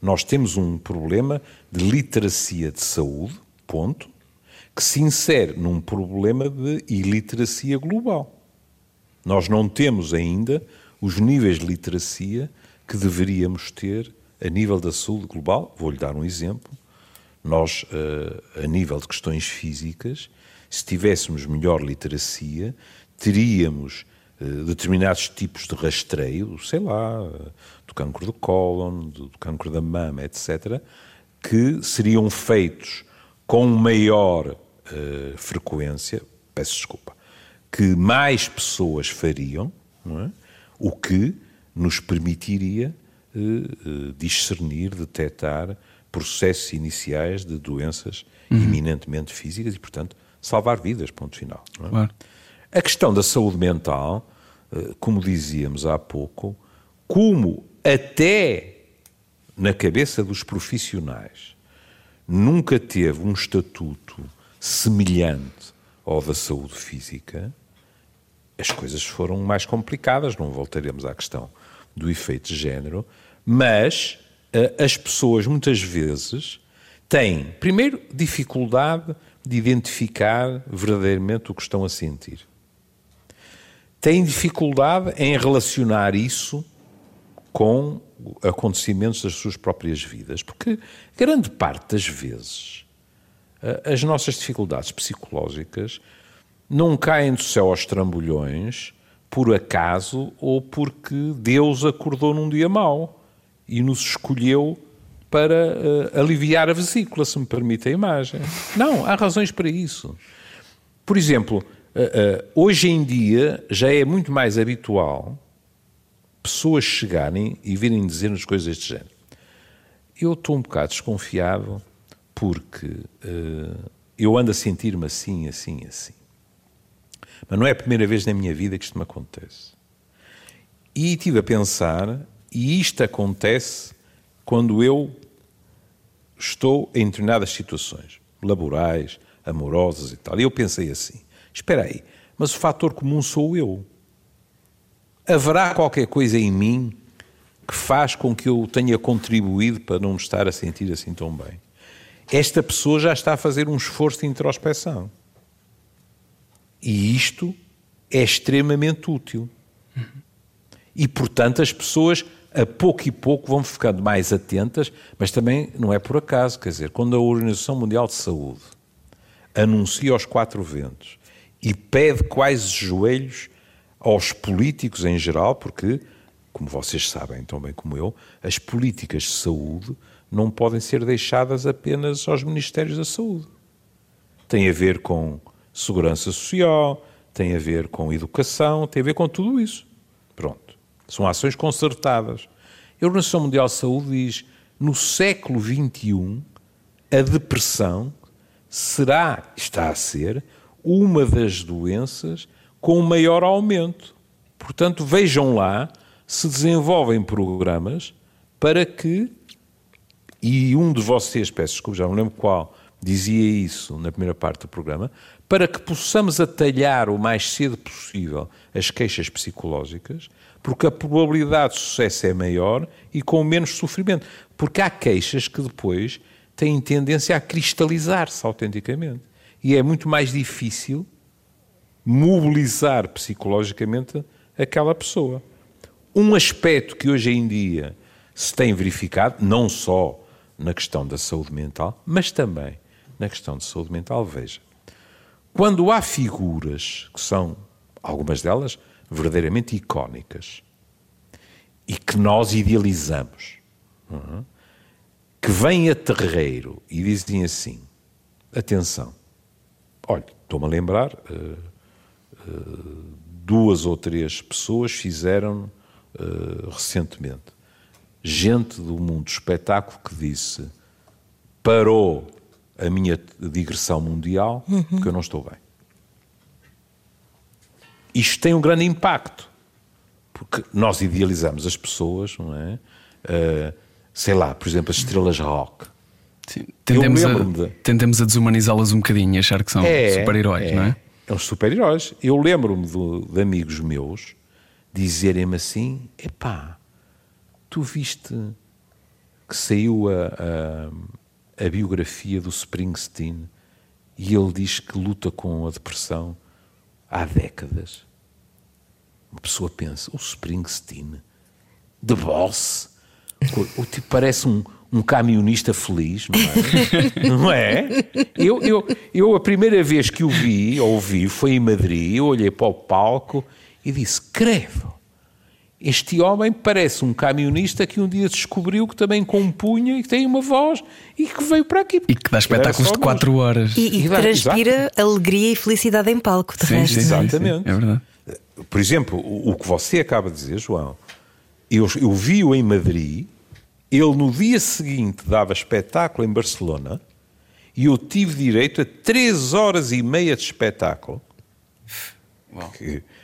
Nós temos um problema de literacia de saúde, ponto, que se insere num problema de iliteracia global. Nós não temos ainda os níveis de literacia que deveríamos ter a nível da saúde global. Vou-lhe dar um exemplo. Nós, eh, a nível de questões físicas, se tivéssemos melhor literacia, teríamos eh, determinados tipos de rastreio, sei lá, do cancro do cólon, do cancro da mama, etc., que seriam feitos com maior uh, frequência, peço desculpa, que mais pessoas fariam, é? o que nos permitiria discernir, detectar processos iniciais de doenças uhum. eminentemente físicas e, portanto, salvar vidas, ponto final. É? Claro. A questão da saúde mental, eh, como dizíamos há pouco, como até na cabeça dos profissionais nunca teve um estatuto semelhante ao da saúde física, as coisas foram mais complicadas, não voltaremos à questão do efeito de género, mas as pessoas muitas vezes têm, primeiro, dificuldade de identificar verdadeiramente o que estão a sentir. Têm dificuldade em relacionar isso com acontecimentos das suas próprias vidas, porque grande parte das vezes as nossas dificuldades psicológicas não caem do céu aos trambolhões por acaso ou porque Deus acordou num dia mau e nos escolheu para uh, aliviar a vesícula, se me permite a imagem. Não, há razões para isso. Por exemplo, uh, hoje em dia já é muito mais habitual pessoas chegarem e virem dizer-nos coisas deste género. Eu estou um bocado desconfiado porque uh, eu ando a sentir-me assim, assim, assim. Mas não é a primeira vez na minha vida que isto me acontece. E estive a pensar, e isto acontece quando eu estou em determinadas situações, laborais, amorosas e tal. E eu pensei assim: espera aí, mas o fator comum sou eu. Haverá qualquer coisa em mim que faz com que eu tenha contribuído para não me estar a sentir assim tão bem? Esta pessoa já está a fazer um esforço de introspeção. E isto é extremamente útil. E, portanto, as pessoas, a pouco e pouco, vão ficando mais atentas, mas também não é por acaso. Quer dizer, quando a Organização Mundial de Saúde anuncia aos quatro ventos e pede quais joelhos aos políticos em geral, porque, como vocês sabem tão bem como eu, as políticas de saúde não podem ser deixadas apenas aos Ministérios da Saúde. Tem a ver com segurança social, tem a ver com educação, tem a ver com tudo isso. São ações concertadas. A Organização Mundial de Saúde diz: no século XXI, a depressão será, está a ser, uma das doenças com maior aumento. Portanto, vejam lá se desenvolvem programas para que, e um de vocês, peço desculpa, já não lembro qual, dizia isso na primeira parte do programa, para que possamos atalhar o mais cedo possível as queixas psicológicas, porque a probabilidade de sucesso é maior e com menos sofrimento. Porque há queixas que depois têm tendência a cristalizar-se autenticamente. E é muito mais difícil mobilizar psicologicamente aquela pessoa. Um aspecto que hoje em dia se tem verificado, não só na questão da saúde mental, mas também na questão de saúde mental, veja. Quando há figuras que são, algumas delas, verdadeiramente icónicas e que nós idealizamos, uhum, que vêm a terreiro e dizem assim: atenção, olha, estou-me a lembrar, uh, uh, duas ou três pessoas fizeram uh, recentemente. Gente do mundo do espetáculo que disse: parou a minha digressão mundial, uhum. porque eu não estou bem. Isto tem um grande impacto, porque nós idealizamos as pessoas, não é? Uh, sei lá, por exemplo, as estrelas rock. Sim, tendemos, a, de... tendemos a desumanizá-las um bocadinho, achar que são é, super-heróis, é, não é? É uns super-heróis. Eu lembro-me de, de, amigos meus dizerem-me assim: epá, tu viste que saiu a, a a biografia do Springsteen e ele diz que luta com a depressão há décadas. Uma pessoa pensa, o Springsteen, The Boss, o, tipo parece um, um camionista feliz, não é? [LAUGHS] não é? Eu, eu, eu, a primeira vez que o vi, ouvi, foi em Madrid, eu olhei para o palco e disse, credo, este homem parece um camionista que um dia descobriu que também compunha e que tem uma voz e que veio para aqui. E que dá espetáculos de 4 horas. E, e, transpira exato. alegria e felicidade em palco, de sim, resto. Sim, exatamente. Sim, é verdade. Por exemplo, o, o, que você acaba de dizer, João, eu, eu vi-o em Madrid, ele no dia seguinte dava espetáculo em Barcelona e eu tive direito a 3 horas e meia de espetáculo.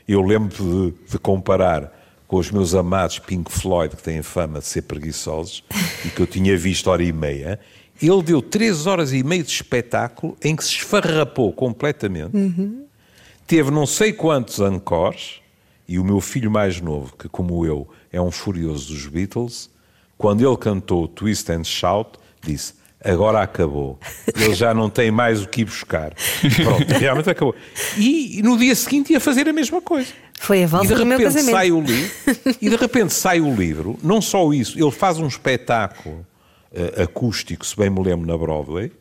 Eu lembro de, de comparar com os meus amados Pink Floyd, que têm fama de ser preguiçosos, [LAUGHS] e que eu tinha visto hora e meia, ele deu três horas e meia de espetáculo em que se esfarrapou completamente. Uhum. Teve não sei quantos encores, e o meu filho mais novo, que como eu é um furioso dos Beatles, quando ele cantou Twist and Shout, disse: Agora acabou. Ele já não tem mais o que ir buscar. [LAUGHS] Pronto, realmente acabou. E, e no dia seguinte ia fazer a mesma coisa. Foi a volta do meu casamento. Sai o livro, [LAUGHS] e de repente sai o livro, não só isso, ele faz um espetáculo uh, acústico, se bem me lembro, na Broadway,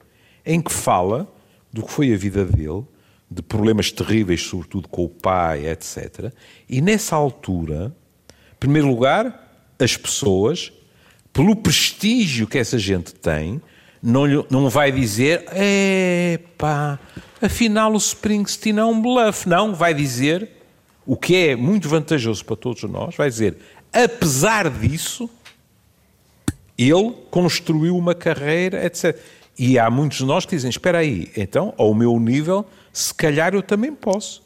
em que fala do que foi a vida dele, de problemas terríveis, sobretudo com o pai, etc. E nessa altura, em primeiro lugar, as pessoas, pelo prestígio que essa gente tem, não, lhe- não vai dizer, epá, afinal o Springsteen é um bluff. Não, vai dizer, o que é muito vantajoso para todos nós, vai dizer, apesar disso, ele construiu uma carreira, etc. E há muitos de nós que dizem, espera aí, então, ao meu nível, se calhar eu também posso.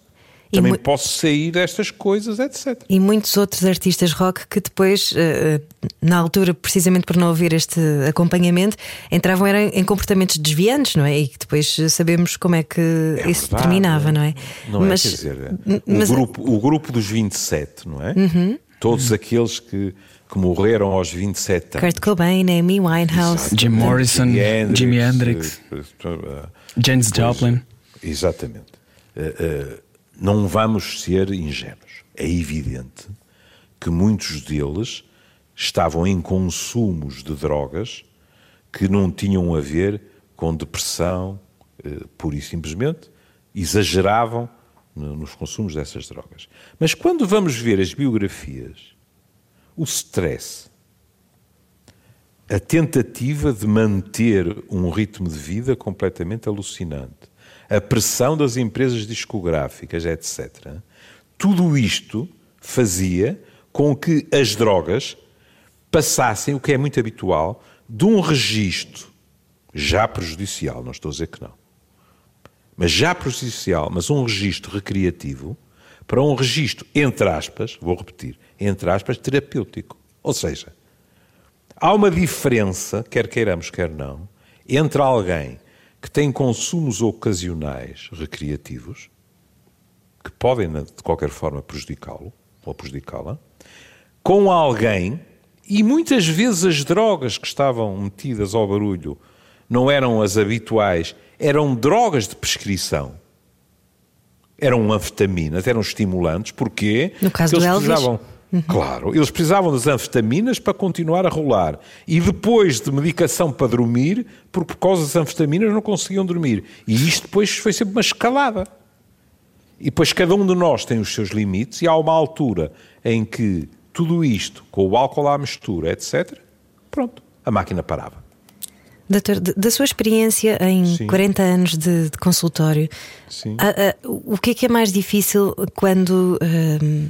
Também mu- posso sair destas coisas, etc. E muitos outros artistas rock que depois, eh, eh, na altura, precisamente por não ouvir este acompanhamento, entravam em comportamentos desviantes, não é? E que depois eh, sabemos como é que É isso verdade. terminava, não é? Não mas, é? Quer dizer, o, mas- Uhum. grupo, o grupo dos 27, não é? Todos aqueles que, que morreram aos 27 anos. Kurt Cobain, Amy Winehouse. Jim Morrison, Jimi Hendrix, Janis pois, Joplin. Exatamente. Eh, eh, não vamos ser ingênuos. É evidente que muitos deles estavam em consumos de drogas que não tinham a ver com depressão, eh, pura e simplesmente, exageravam no- nos consumos dessas drogas. Mas quando vamos ver as biografias, o stress, a tentativa de manter um ritmo de vida completamente alucinante, a pressão das empresas discográficas, etc. Tudo isto fazia com que as drogas passassem, o que é muito habitual, de um registro já prejudicial, não estou a dizer que não, mas já prejudicial, mas um registro recreativo, para um registro, entre aspas, vou repetir, entre aspas, terapêutico. Ou seja, há uma diferença, quer queiramos, quer não, entre alguém que tem consumos ocasionais recreativos, que podem, de qualquer forma, prejudicá-lo ou prejudicá-la, com alguém, e muitas vezes as drogas que estavam metidas ao barulho não eram as habituais, eram drogas de prescrição. Eram anfetaminas, eram estimulantes, porquê? No caso Porque do eles Elvis? Claro, eles precisavam das anfetaminas para continuar a rolar. E depois de medicação para dormir, porque por causa das anfetaminas não conseguiam dormir. E isto depois foi sempre uma escalada. E depois cada um de nós tem os seus limites, e há uma altura em que tudo isto, com o álcool à mistura, etc., pronto, a máquina parava. Doutor, da sua experiência em Sim. 40 anos de, de consultório, a- a- o que é que é mais difícil quando, ahm,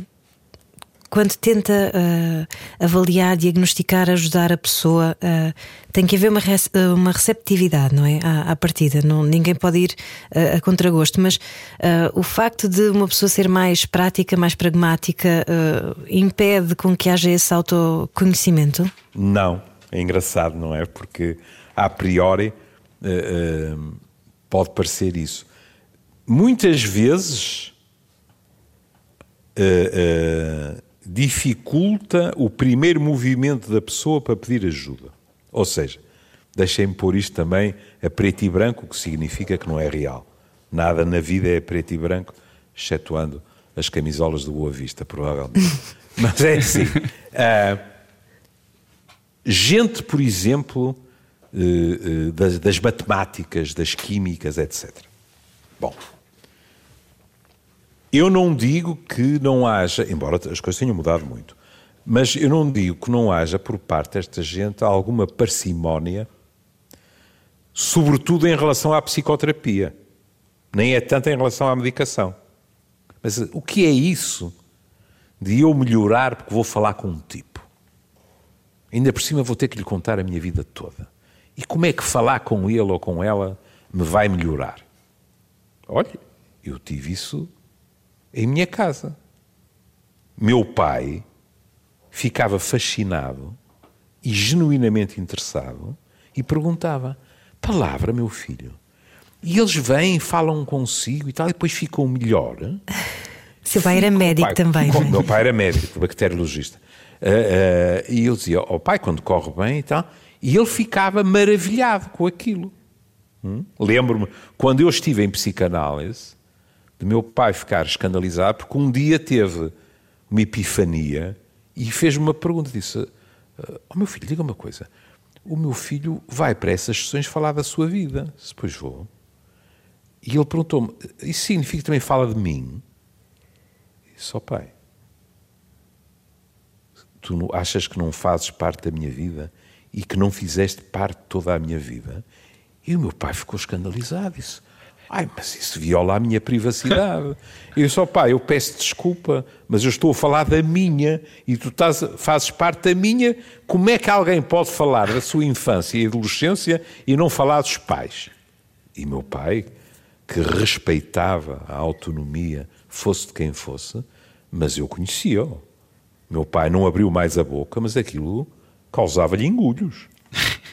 quando tenta ah, avaliar, diagnosticar, ajudar a pessoa? ah, tem que haver uma, rece- uma receptividade, não é? À, à partida. Não, ninguém pode ir ah, a contragosto, mas o facto de uma pessoa ser mais prática, mais pragmática, impede com que haja esse autoconhecimento? Não, é engraçado, não é? Porque a priori eh, eh, pode parecer isso. Muitas vezes eh, eh, dificulta o primeiro movimento da pessoa para pedir ajuda. Ou seja, deixem-me pôr isto também a preto e branco, o que significa que não é real. Nada na vida é preto e branco, excetuando as camisolas do Boa Vista, provavelmente. [LAUGHS] Mas é assim. ah, gente, por exemplo, eh, eh, das, das matemáticas, das químicas, etc. Bom, eu não digo que não haja, embora as coisas tenham mudado muito, mas eu não digo que não haja por parte desta gente alguma parcimónia, sobretudo em relação à psicoterapia. Nem é tanto em relação à medicação. Mas o que é isso de eu melhorar porque vou falar com um tipo? Ainda por cima vou ter que lhe contar a minha vida toda. E como é que falar com ele ou com ela me vai melhorar? Olha, eu tive isso em minha casa. Meu pai ficava fascinado e genuinamente interessado e perguntava: Palavra, meu filho. E eles vêm, falam consigo e tal, e depois ficam melhor. [LAUGHS] Seu pai era Ficam- médico pai, também. não é? Meu pai era médico, bacteriologista. Ah, ah, e eu dizia, ó pai, quando corre bem e tal. E ele ficava maravilhado com aquilo. Hum? Lembro-me, quando eu estive em psicanálise, de meu pai ficar escandalizado, porque um dia teve uma epifania e fez-me uma pergunta. Disse: Ó meu filho, diga uma coisa. O meu filho vai para essas sessões falar da sua vida. Disse, pois vou. E ele perguntou-me: Isso significa que também fala de mim? Disse: Ó pai, tu achas que não fazes parte da minha vida e que não fizeste parte toda a minha vida. E o meu pai ficou escandalizado. Disse: Ai, mas isso viola a minha privacidade. eu oh, pai, eu peço desculpa, mas eu estou a falar da minha e tu estás, fazes parte da minha. Como é que alguém pode falar da sua infância e adolescência e não falar dos pais? E meu pai, que respeitava a autonomia, fosse de quem fosse, mas eu conhecia-o. Meu pai não abriu mais a boca, mas aquilo causava-lhe engulhos.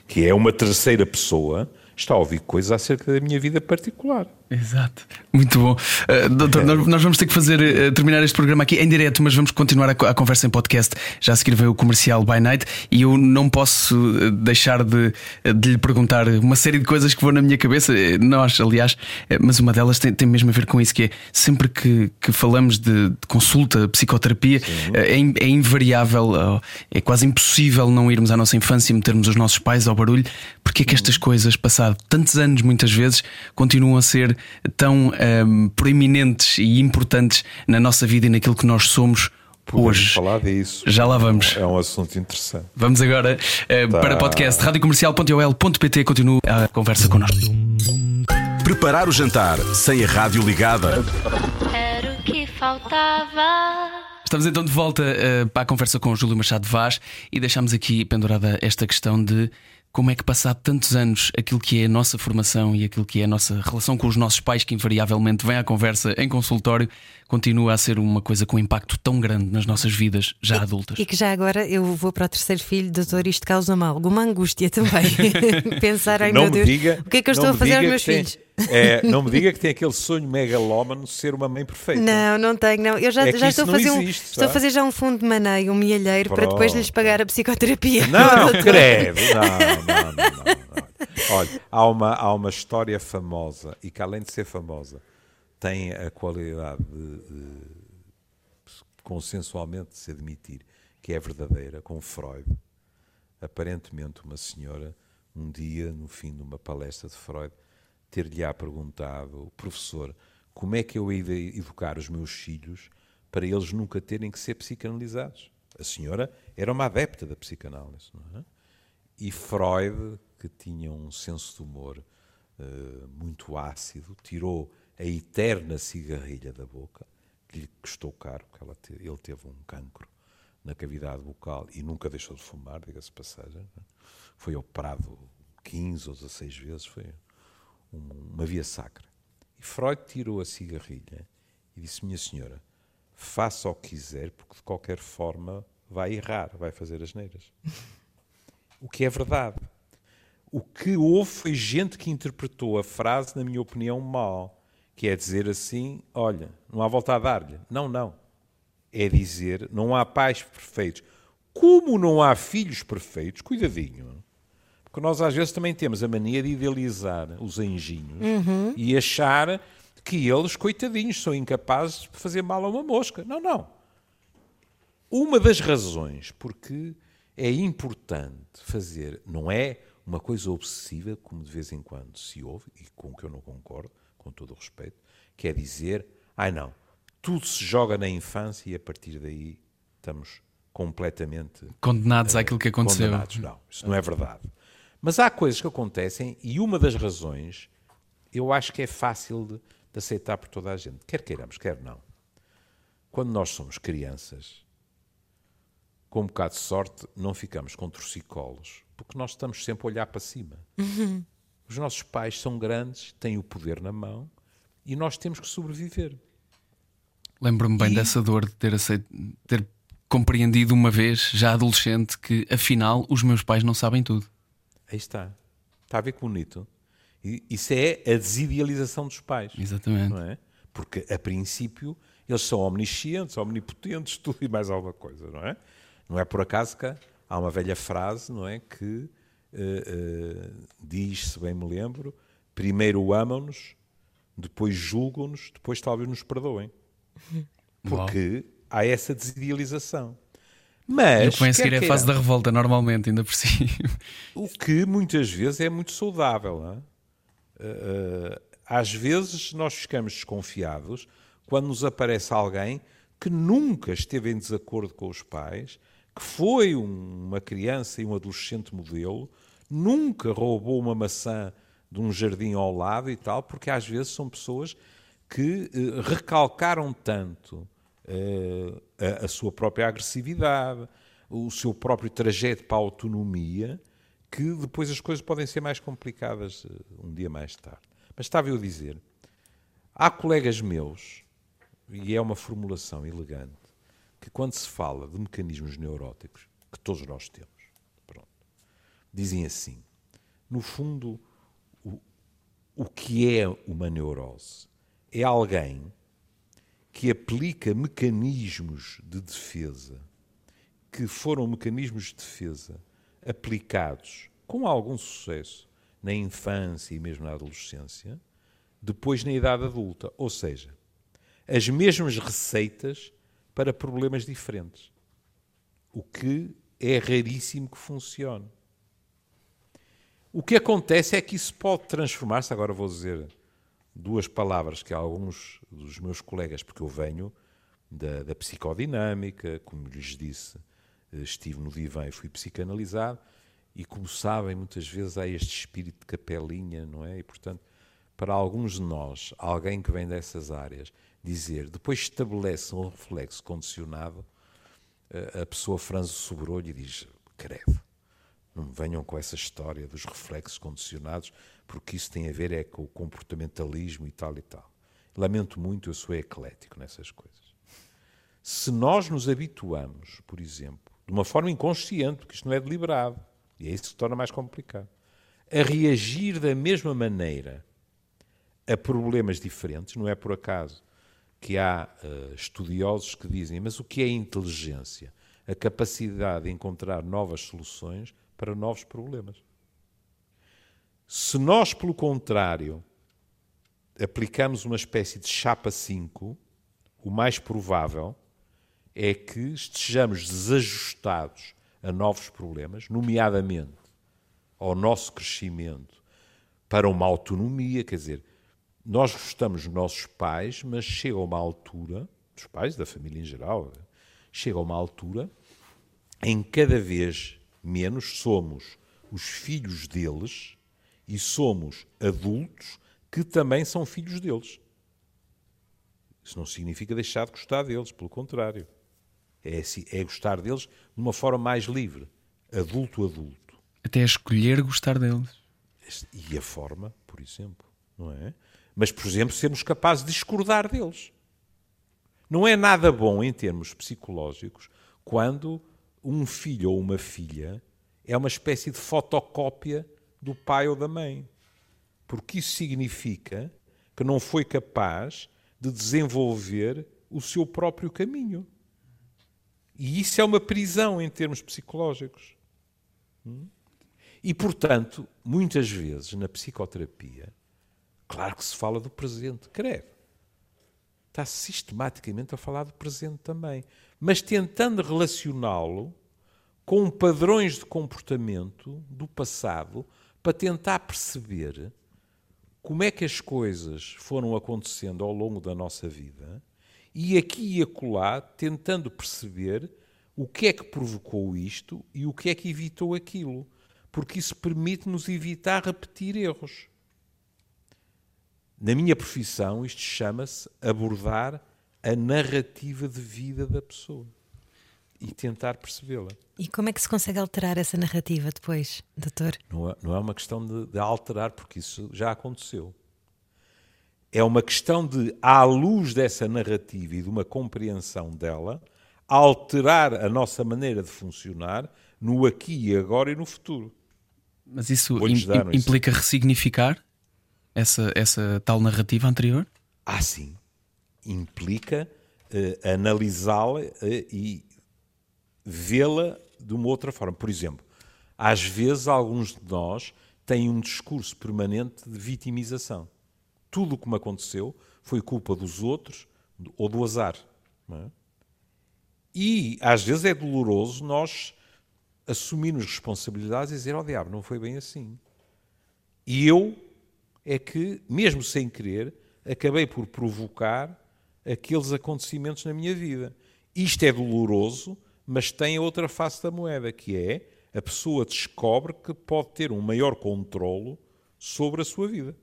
Que é uma terceira pessoa está a ouvir coisas acerca da minha vida particular. Exato, muito bom. Uh, doutor, nós, vamos ter que fazer uh, terminar este programa aqui em direto, mas vamos continuar a, a, conversa em podcast. Já a seguir veio o comercial by night e eu não posso uh, deixar de, de, lhe perguntar uma série de coisas que vão na minha cabeça, nós, aliás, mas uma delas tem, tem, mesmo a ver com isso: que é sempre que, que falamos de, de, consulta, psicoterapia, é, é, invariável, é quase impossível não irmos à nossa infância e metermos os nossos pais ao barulho, porque é que estas coisas, passado tantos anos, muitas vezes, continuam a ser tão um, proeminentes e importantes na nossa vida e naquilo que nós somos Podemos hoje. falar disso. Já lá vamos. É um assunto interessante. Vamos agora uh, tá. para o podcast radiocomercial.ol.pt. Continua a conversa connosco. Preparar o jantar sem a rádio ligada. Era o que faltava. Estamos então de volta uh, para a conversa com o Júlio Machado Vaz e deixamos aqui pendurada esta questão de como é que, passado tantos anos, aquilo que é a nossa formação e aquilo que é a nossa relação com os nossos pais, que invariavelmente vem à conversa em consultório, continua a ser uma coisa com impacto tão grande nas nossas vidas já e, adultas. E que já agora eu vou para o terceiro filho, doutor, isto causa-me alguma angústia também. [LAUGHS] Pensar, ai não meu Deus, diga, o que é que eu estou a fazer aos meus tem, filhos? [LAUGHS] É, não me diga que tem aquele sonho megalómano de ser uma mãe perfeita. Não, não tenho, não. Eu já, é já estou, a fazer existe, um, estou a fazer já um fundo de maneio, um milheiro, para depois lhes pagar a psicoterapia. Não, [LAUGHS] credo, não, não, não, não, Olha, há uma, há uma história famosa e que além de ser famosa tem a qualidade de, consensualmente de se admitir que é verdadeira, com Freud. Aparentemente, uma senhora, um dia, no fim de uma palestra de Freud, ter-lhe-á perguntado, professor, como é que eu hei de educar os meus filhos para eles nunca terem que ser psicanalizados? A senhora era uma adepta da psicanálise, não é? E Freud, que tinha um senso de humor uh, muito ácido, tirou a eterna cigarrilha da boca que lhe custou caro, porque ele teve um cancro na cavidade bucal e nunca deixou de fumar, diga-se passagem. É? Foi operado 15 ou 16 vezes, foi uma via sacra. E Freud tirou a cigarrilha e disse: Minha senhora, faça o que quiser, porque de qualquer forma vai errar, vai fazer as neiras. o que é verdade. O que houve foi gente que interpretou a frase, na minha opinião, mal que é dizer assim: olha, não há volta a dar-lhe. Não, não. É dizer: não há pais perfeitos. Como não há filhos perfeitos, cuidadinho. Porque nós às vezes também temos a mania de idealizar os anjinhos uhum. e achar que eles, coitadinhos, são incapazes de fazer mal a uma mosca. Não, não. Uma das razões porque é importante fazer, não é uma coisa obsessiva, como de vez em quando se ouve, e com que eu não concordo, com todo o respeito, que é dizer, ai não, tudo se joga na infância e a partir daí estamos completamente condenados uh, àquilo que aconteceu. Condenados. Não, isso não é verdade. Mas há coisas que acontecem e uma das razões eu acho que é fácil de, de aceitar por toda a gente, quer queiramos, quer não. Quando nós somos crianças, com um bocado de sorte, não ficamos com torcicolos, porque nós estamos sempre a olhar para cima. Uhum. Os nossos pais são grandes, têm o poder na mão e nós temos que sobreviver. Lembro-me bem e... dessa dor de ter, aceito, ter compreendido uma vez, já adolescente, que afinal os meus pais não sabem tudo. Aí está. Está a ver que bonito. Isso é a desidealização dos pais. Exatamente. Não é? Porque, a princípio, eles são omniscientes, omnipotentes, [LAUGHS] tudo e mais alguma coisa, não é? Não é por acaso que há uma velha frase, não é? Que uh, uh, diz, se bem me lembro, primeiro amam-nos, depois julgam-nos, depois talvez nos perdoem. [LAUGHS] Porque Uau. há essa desidealização. Mas. que vem a seguir é a fase da revolta, normalmente, ainda por cima. O que muitas vezes é muito saudável. Uh, às vezes nós ficamos desconfiados quando nos aparece alguém que nunca esteve em desacordo com os pais, que foi um uma criança e um adolescente modelo, nunca roubou uma maçã de um jardim ao lado e tal, porque às vezes são pessoas que eh, recalcaram tanto eh, a, a, sua própria agressividade, o seu próprio trajeto para a autonomia, que depois as coisas podem ser mais complicadas eh, um dia mais tarde. Mas estava eu a dizer, há colegas meus, e é uma formulação elegante, que quando se fala de mecanismos neuróticos, que todos nós temos, pronto, dizem assim, no fundo, o, o que é uma neurose? É alguém que aplica mecanismos de defesa, que foram mecanismos de defesa aplicados com algum sucesso na infância e mesmo na adolescência, depois na idade adulta. Ou seja, as mesmas receitas para problemas diferentes. O que é raríssimo que funcione. O que acontece é que isso pode transformar-se, agora vou dizer duas palavras que alguns dos meus colegas, porque eu venho da, da psicodinâmica, como lhes disse, eh, estive no divã e fui psicanalizado, e como sabem, muitas vezes há este espírito de capelinha, não é? E, portanto, para alguns de nós, alguém que vem dessas áreas, dizer, depois estabelece um reflexo condicionado, eh, a pessoa franze o sobrolho e diz, credo, não me venham com essa história dos reflexos condicionados, porque isso tem a ver é com o comportamentalismo e tal e tal. Lamento muito, eu sou eclético nessas coisas. Se nós nos habituamos, por exemplo, de uma forma inconsciente, porque isto não é deliberado, e é isso que se torna mais complicado, a reagir da mesma maneira a problemas diferentes, não é por acaso que há uh, estudiosos que dizem, mas o que é inteligência? A capacidade de encontrar novas soluções para novos problemas. Se nós, pelo contrário, aplicamos uma espécie de chapa 5, o mais provável é que estejamos desajustados a novos problemas, nomeadamente ao nosso crescimento para uma autonomia, quer dizer, nós gostamos dos nossos pais, mas chega a uma altura, dos pais, da família em geral, chega a uma altura em cada vez menos somos os filhos deles e somos adultos que também são filhos deles. Isso não significa deixar de gostar deles, pelo contrário. É, é gostar deles de uma forma mais livre, adulto-adulto. Até escolher gostar deles. E a forma, por exemplo, não é? Mas, por exemplo, sermos capazes de discordar deles. Não é nada bom em termos psicológicos quando um filho ou uma filha é uma espécie de fotocópia do pai ou da mãe. Porque isso significa que não foi capaz de desenvolver o seu próprio caminho. E isso é uma prisão em termos psicológicos. E, portanto, muitas vezes na psicoterapia, claro que se fala do presente, credo. Está sistematicamente a falar do presente também mas tentando relacioná-lo com padrões de comportamento do passado para tentar perceber como é que as coisas foram acontecendo ao longo da nossa vida e aqui e acolá tentando perceber o que é que provocou isto e o que é que evitou aquilo, porque isso permite-nos evitar repetir erros. Na minha profissão, isto chama-se abordar a narrativa de vida da pessoa e tentar percebê-la. E como é que se consegue alterar essa narrativa depois, doutor? Não é, não é uma questão de, de alterar, porque isso já aconteceu. É uma questão de, à luz dessa narrativa e de uma compreensão dela, alterar a nossa maneira de funcionar no aqui e agora e no futuro. Mas isso implica isso. ressignificar essa, essa tal narrativa anterior? Ah, sim implica uh, analisá-la uh, e vê-la de uma outra forma. Por exemplo, às vezes alguns de nós têm um discurso permanente de vitimização. Tudo o que me aconteceu foi culpa dos outros ou do azar. É? E às vezes é doloroso nós assumirmos responsabilidades e dizer oh, diabo, não foi bem assim. E eu é que, mesmo sem querer, acabei por provocar aqueles acontecimentos na minha vida. Isto é doloroso, mas tem outra face da moeda, que é a pessoa descobre que pode ter um maior controlo sobre a sua vida.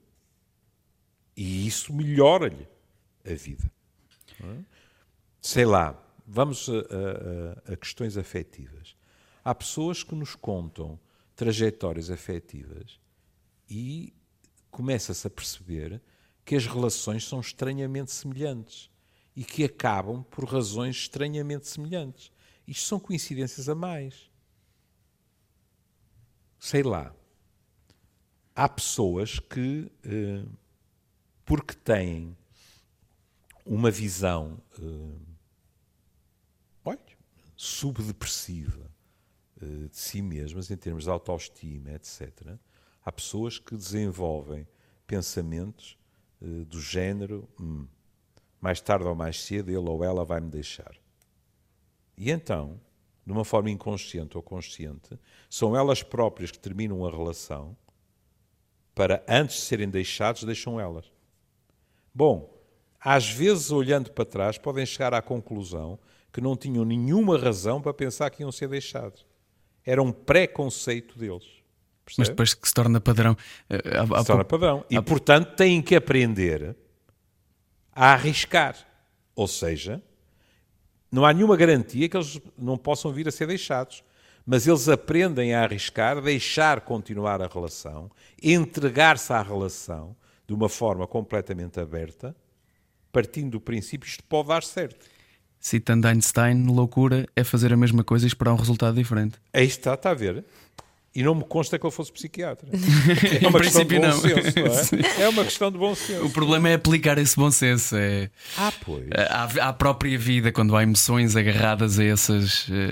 E isso melhora-lhe a vida. É? Sei lá, vamos a, a, a, questões afetivas. Há pessoas que nos contam trajetórias afetivas e começa-se a perceber que as relações são estranhamente semelhantes e que acabam por razões estranhamente semelhantes. Isto são coincidências a mais. Sei lá. Há pessoas que, eh, porque têm uma visão uh, olha, subdepressiva uh, de si mesmas, em termos de autoestima, etc., há pessoas que desenvolvem pensamentos uh, do género: hum, mais tarde ou mais cedo ele ou ela vai me deixar. E então, de uma forma inconsciente ou consciente, são elas próprias que terminam a relação para, antes de serem deixados, deixam elas. Bom, às vezes, olhando para trás, podem chegar à conclusão que não tinham nenhuma razão para pensar que iam ser deixados. Era um preconceito deles. Percebe? Mas depois que se torna padrão. Eh, há, se torna padrão. E, portanto, têm que aprender a arriscar. Ou seja, não há nenhuma garantia que eles não possam vir a ser deixados. Mas eles aprendem a arriscar, deixar continuar a relação, entregar-se à relação de uma forma completamente aberta partindo do princípio isto pode dar certo. Citando Einstein, loucura é fazer a mesma coisa e esperar um resultado diferente. Aí está, está a ver. E não me consta que ele fosse psiquiatra. [LAUGHS] É uma questão de bom não. senso, não é? é? uma questão de bom senso. O problema é aplicar esse bom senso. É... Ah, pois. À, à própria vida, quando há emoções agarradas a esses, uhum.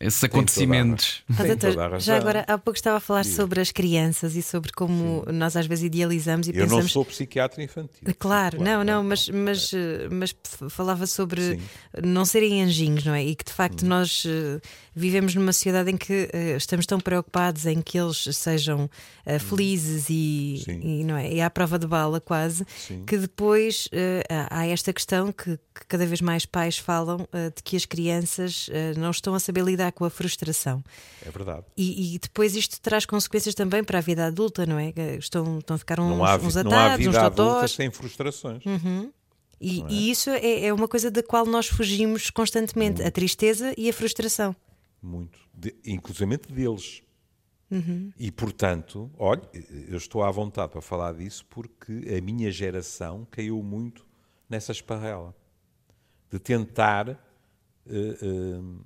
esses acontecimentos. Ah, doutor, já agora, há pouco estava a falar sobre as crianças e sobre como Sim. nós às vezes idealizamos e Eu pensamos... Eu não sou psiquiatra infantil. Claro, claro não, não, mas, mas, mas falava sobre Sim. não serem anjinhos, não é? E que de facto hum. nós eh, vivemos numa sociedade em que estamos tão preocupados em que eles sejam uh, felizes e, e, não é? e à prova de bala quase, Sim. que depois uh, há esta questão que, que, cada vez mais pais falam de que as crianças não estão a saber lidar com a frustração. É verdade. E, e, depois isto traz consequências também para a vida adulta, não é? Estão, estão a ficar uns, não há, uns atados, não há vida uns sem frustrações. Uhum. E, é? e, isso é, é, uma coisa da qual nós fugimos constantemente: a tristeza e a frustração. Muito. De, inclusive deles. Uhum. E, portanto, olha, eu estou à vontade para falar disso porque a minha geração caiu muito nessa esparrela de tentar uh, uh,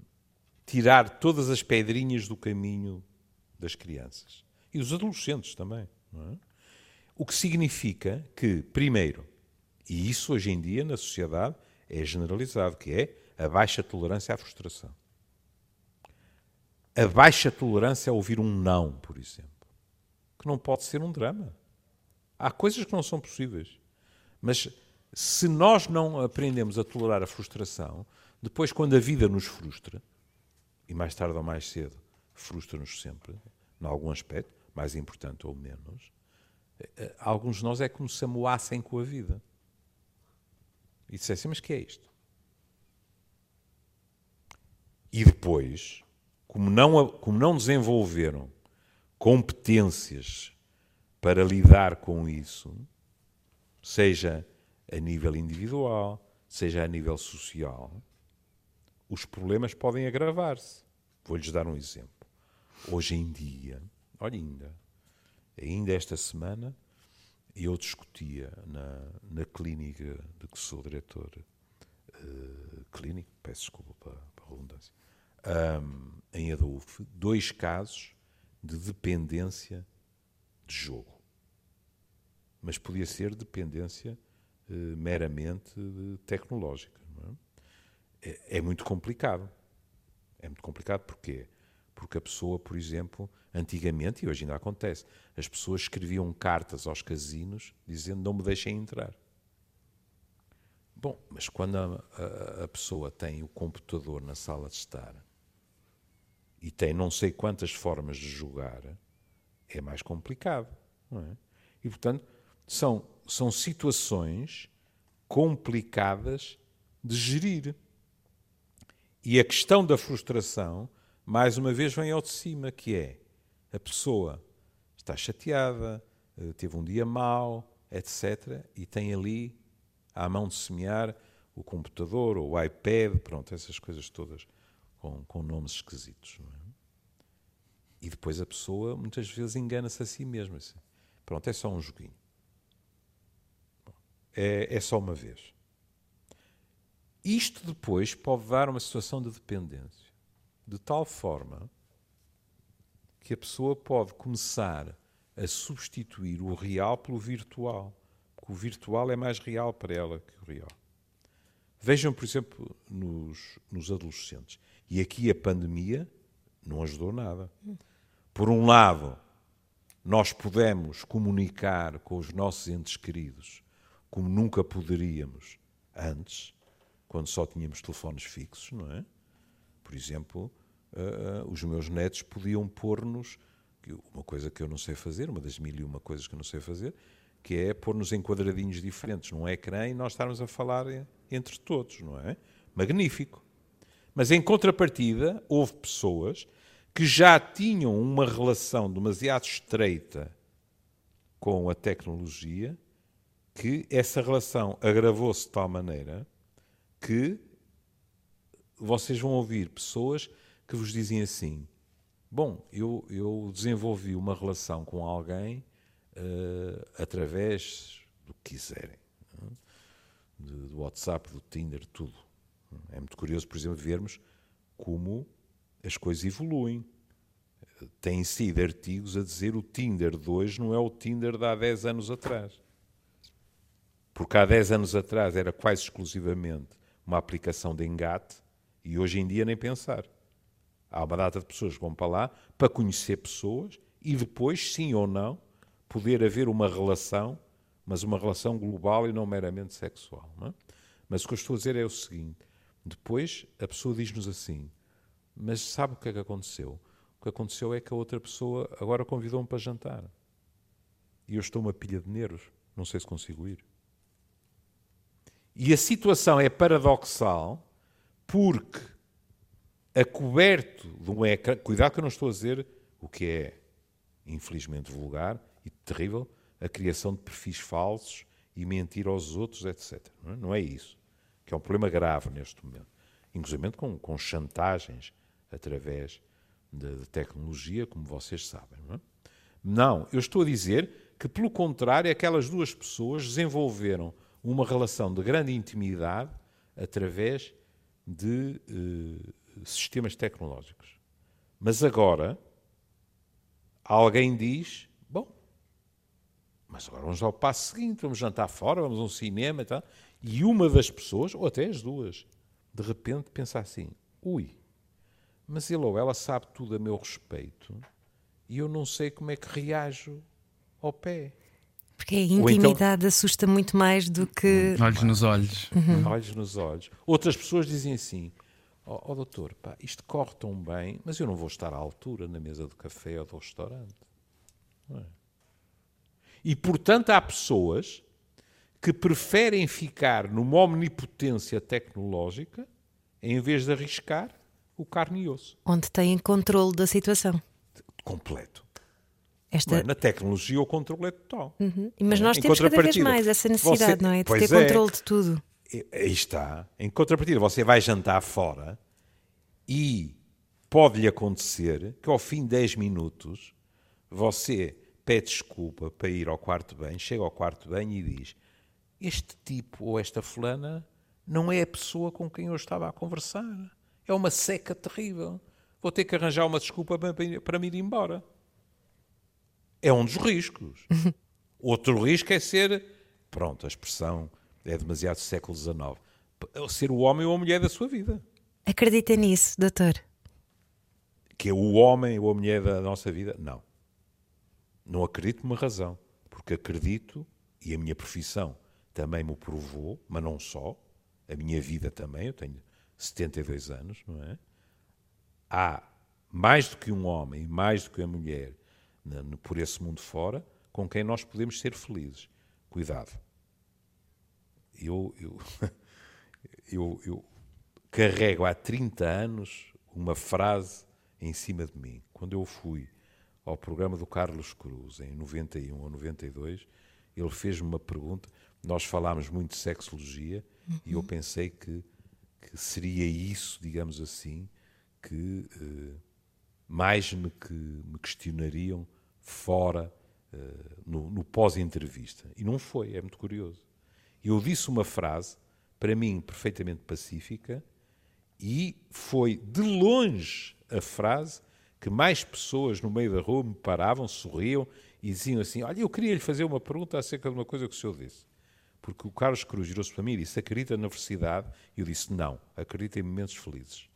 tirar todas as pedrinhas do caminho das crianças e dos adolescentes também. É? O que significa que, primeiro, e isso hoje em dia na sociedade é generalizado, que é a baixa tolerância à frustração a baixa tolerância a ouvir um não, por exemplo, que não pode ser um drama. Há coisas que não são possíveis. Mas se nós não aprendemos a tolerar a frustração, depois, quando a vida nos frustra, e mais tarde ou mais cedo frustra-nos sempre, em algum aspecto, mais importante ou menos, eh, eh, alguns de nós é como se amoassem com a vida. E dissessem, mas que é isto? E depois, como não, como não desenvolveram competências para lidar com isso, seja a nível individual, seja a nível social, os problemas podem agravar-se. Vou-lhes dar um exemplo. Hoje em dia, olha ainda, ainda esta semana, eu discutia na, na clínica de que sou diretor uh, clínico, peço desculpa para, a redundância, um, em Adolfo dois casos de dependência de jogo. Mas podia ser dependência uh, meramente tecnológica. É? É, é? muito complicado. É muito complicado porquê? Porque a pessoa, por exemplo, antigamente, e hoje ainda acontece, as pessoas escreviam cartas aos casinos dizendo não me deixem entrar. Bom, mas quando a, a, a pessoa tem o computador na sala de estar e tem não sei quantas formas de jogar, é mais complicado. É? E, portanto, são, são situações complicadas de gerir. E a questão da frustração, mais uma vez, vem ao de cima, que é a pessoa está chateada, eh, teve um dia mau, etc. E tem ali à mão de semear o computador ou o iPad, pronto, essas coisas todas com, com nomes esquisitos. É? E depois a pessoa muitas vezes engana-se a si mesma. Assim. Pronto, é só um joguinho. É, é só uma vez. Isto depois pode dar uma situação de dependência, de tal forma que a pessoa pode começar a substituir o real pelo virtual. Porque o virtual é mais real para ela que o real. Vejam, por exemplo, nos, nos adolescentes. E aqui a pandemia não ajudou nada. Por um lado, nós pudemos comunicar com os nossos entes queridos como nunca poderíamos antes, quando só tínhamos telefones fixos, não é? Por exemplo, uh, os meus netos podiam pôr-nos, uma coisa que eu não sei fazer, uma das mil e uma coisas que eu não sei fazer, que é pôr-nos em quadradinhos diferentes num ecrã e nós estarmos a falar entre todos, não é? Magnífico. Mas em contrapartida, houve pessoas que já tinham uma relação demasiado estreita com a tecnologia, que essa relação agravou-se de tal maneira que vocês vão ouvir pessoas que vos dizem assim: Bom, eu, eu desenvolvi uma relação com alguém uh, através do que quiserem, do WhatsApp, do Tinder, tudo. É muito curioso, por exemplo, vermos como as coisas evoluem. Têm sido artigos a dizer o Tinder de hoje não é o Tinder de há 10 anos atrás. Porque há 10 anos atrás era quase exclusivamente uma aplicação de engate e hoje em dia nem pensar. Há uma data de pessoas que vão para lá para conhecer pessoas e depois, sim ou não, poder haver uma relação, mas uma relação global e não meramente sexual. Não é? Mas o que eu estou a dizer é o seguinte: depois a pessoa diz-nos assim, mas sabe o que é que aconteceu? O que aconteceu é que a outra pessoa agora convidou-me para jantar. E eu estou uma pilha de nervos, não sei se consigo ir. E a situação é paradoxal porque a coberto de um ecrã, cuidado que eu não estou a dizer o que é infelizmente vulgar e terrível, a criação de perfis falsos e mentir aos outros, etc. É, não é isso. Que é um problema grave neste momento. Inclusive com, com chantagens através de, de, tecnologia, como vocês sabem. Não, é? não, eu estou a dizer que, pelo contrário, aquelas duas pessoas desenvolveram uma relação de grande intimidade através de uh, sistemas tecnológicos. Mas agora, alguém diz: bom, mas agora vamos ao passo seguinte, vamos jantar fora, vamos a um cinema e tal. E uma das pessoas, ou até as duas, de repente pensa assim: ui, mas ele ou ela sabe tudo a meu respeito e eu não sei como é que reajo ao pé. Porque a então intimidade então, assusta muito mais do que. Olhos nos olhos. Uhum. Olhos nos olhos. Outras pessoas dizem assim: Ó oh, oh, doutor, pá, isto corre tão bem, mas eu não vou estar à altura na mesa do café ou do restaurante. É? E portanto há pessoas que preferem ficar numa omnipotência tecnológica em vez de arriscar o carne e osso. Onde têm controle da situação. Completo. Esta... É? Na tecnologia o controle é total. Uhum. Mas nós temos cada vez mais essa necessidade, você... não é? De ter é. controle de tudo. Aí está. Em contrapartida, você vai jantar fora e pode-lhe acontecer que ao fim de 10 minutos você pede desculpa para ir ao quarto bem, chega ao quarto bem e diz: Este tipo ou esta fulana não é a pessoa com quem eu estava a conversar. É uma seca terrível. Vou ter que arranjar uma desculpa para me ir embora. É um dos riscos. [LAUGHS] Outro risco é ser, pronto, a expressão é demasiado século XIX, ser o homem ou a mulher da sua vida. Acredita nisso, doutor? Que é o homem ou a mulher da nossa vida? Não. Não acredito por uma razão. Porque acredito, e a minha profissão também me provou, mas não só, a minha vida também, eu tenho 72 anos, não é? Há mais do que um homem, mais do que a mulher por esse mundo fora, com quem nós podemos ser felizes. Cuidado. Eu, eu, [LAUGHS] eu, eu carrego há 30 anos uma frase em cima de mim. Quando eu fui ao programa do Carlos Cruz, em 91 ou 92, ele fez-me uma pergunta. Nós falámos muito de sexologia uhum. e eu pensei que, que, seria isso, digamos assim, que uh, mais me, que, me questionariam fora, uh, no, no pós-entrevista. E não foi, é muito curioso. Eu disse uma frase, para mim, perfeitamente pacífica, e foi de longe a frase que mais pessoas no meio da rua me paravam, sorriam e diziam assim: Olha, eu queria lhe fazer uma pergunta acerca de uma coisa que o senhor disse. Porque o Carlos Cruz girou-se para mim e disse: Acredita na felicidade? E eu disse: Não, acredita em momentos felizes.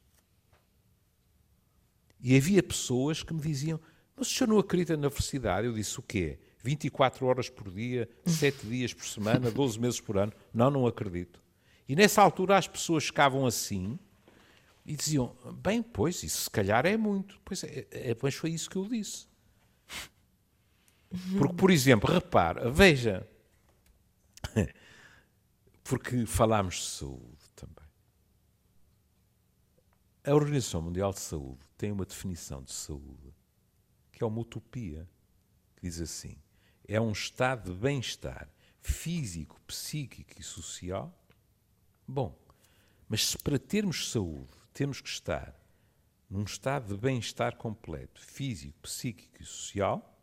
E havia pessoas que me diziam: Mas o senhor não acredita na felicidade? Eu disse: O quê? 24 horas por dia, 7 [LAUGHS] dias por semana, 12 meses por ano? Não, não acredito. E nessa altura as pessoas ficavam assim e diziam: Bem, pois, isso se calhar é muito. Pois é, é mas foi isso que eu disse. [LAUGHS] Porque, por exemplo, repara, veja, [LAUGHS] porque falámos de saúde também. A Organização Mundial de Saúde tem uma definição de saúde que é uma utopia, que diz assim: é um estado de bem-estar físico, psíquico e social. Bom, mas se para termos saúde temos que estar num estado de bem-estar completo, físico, psíquico e social,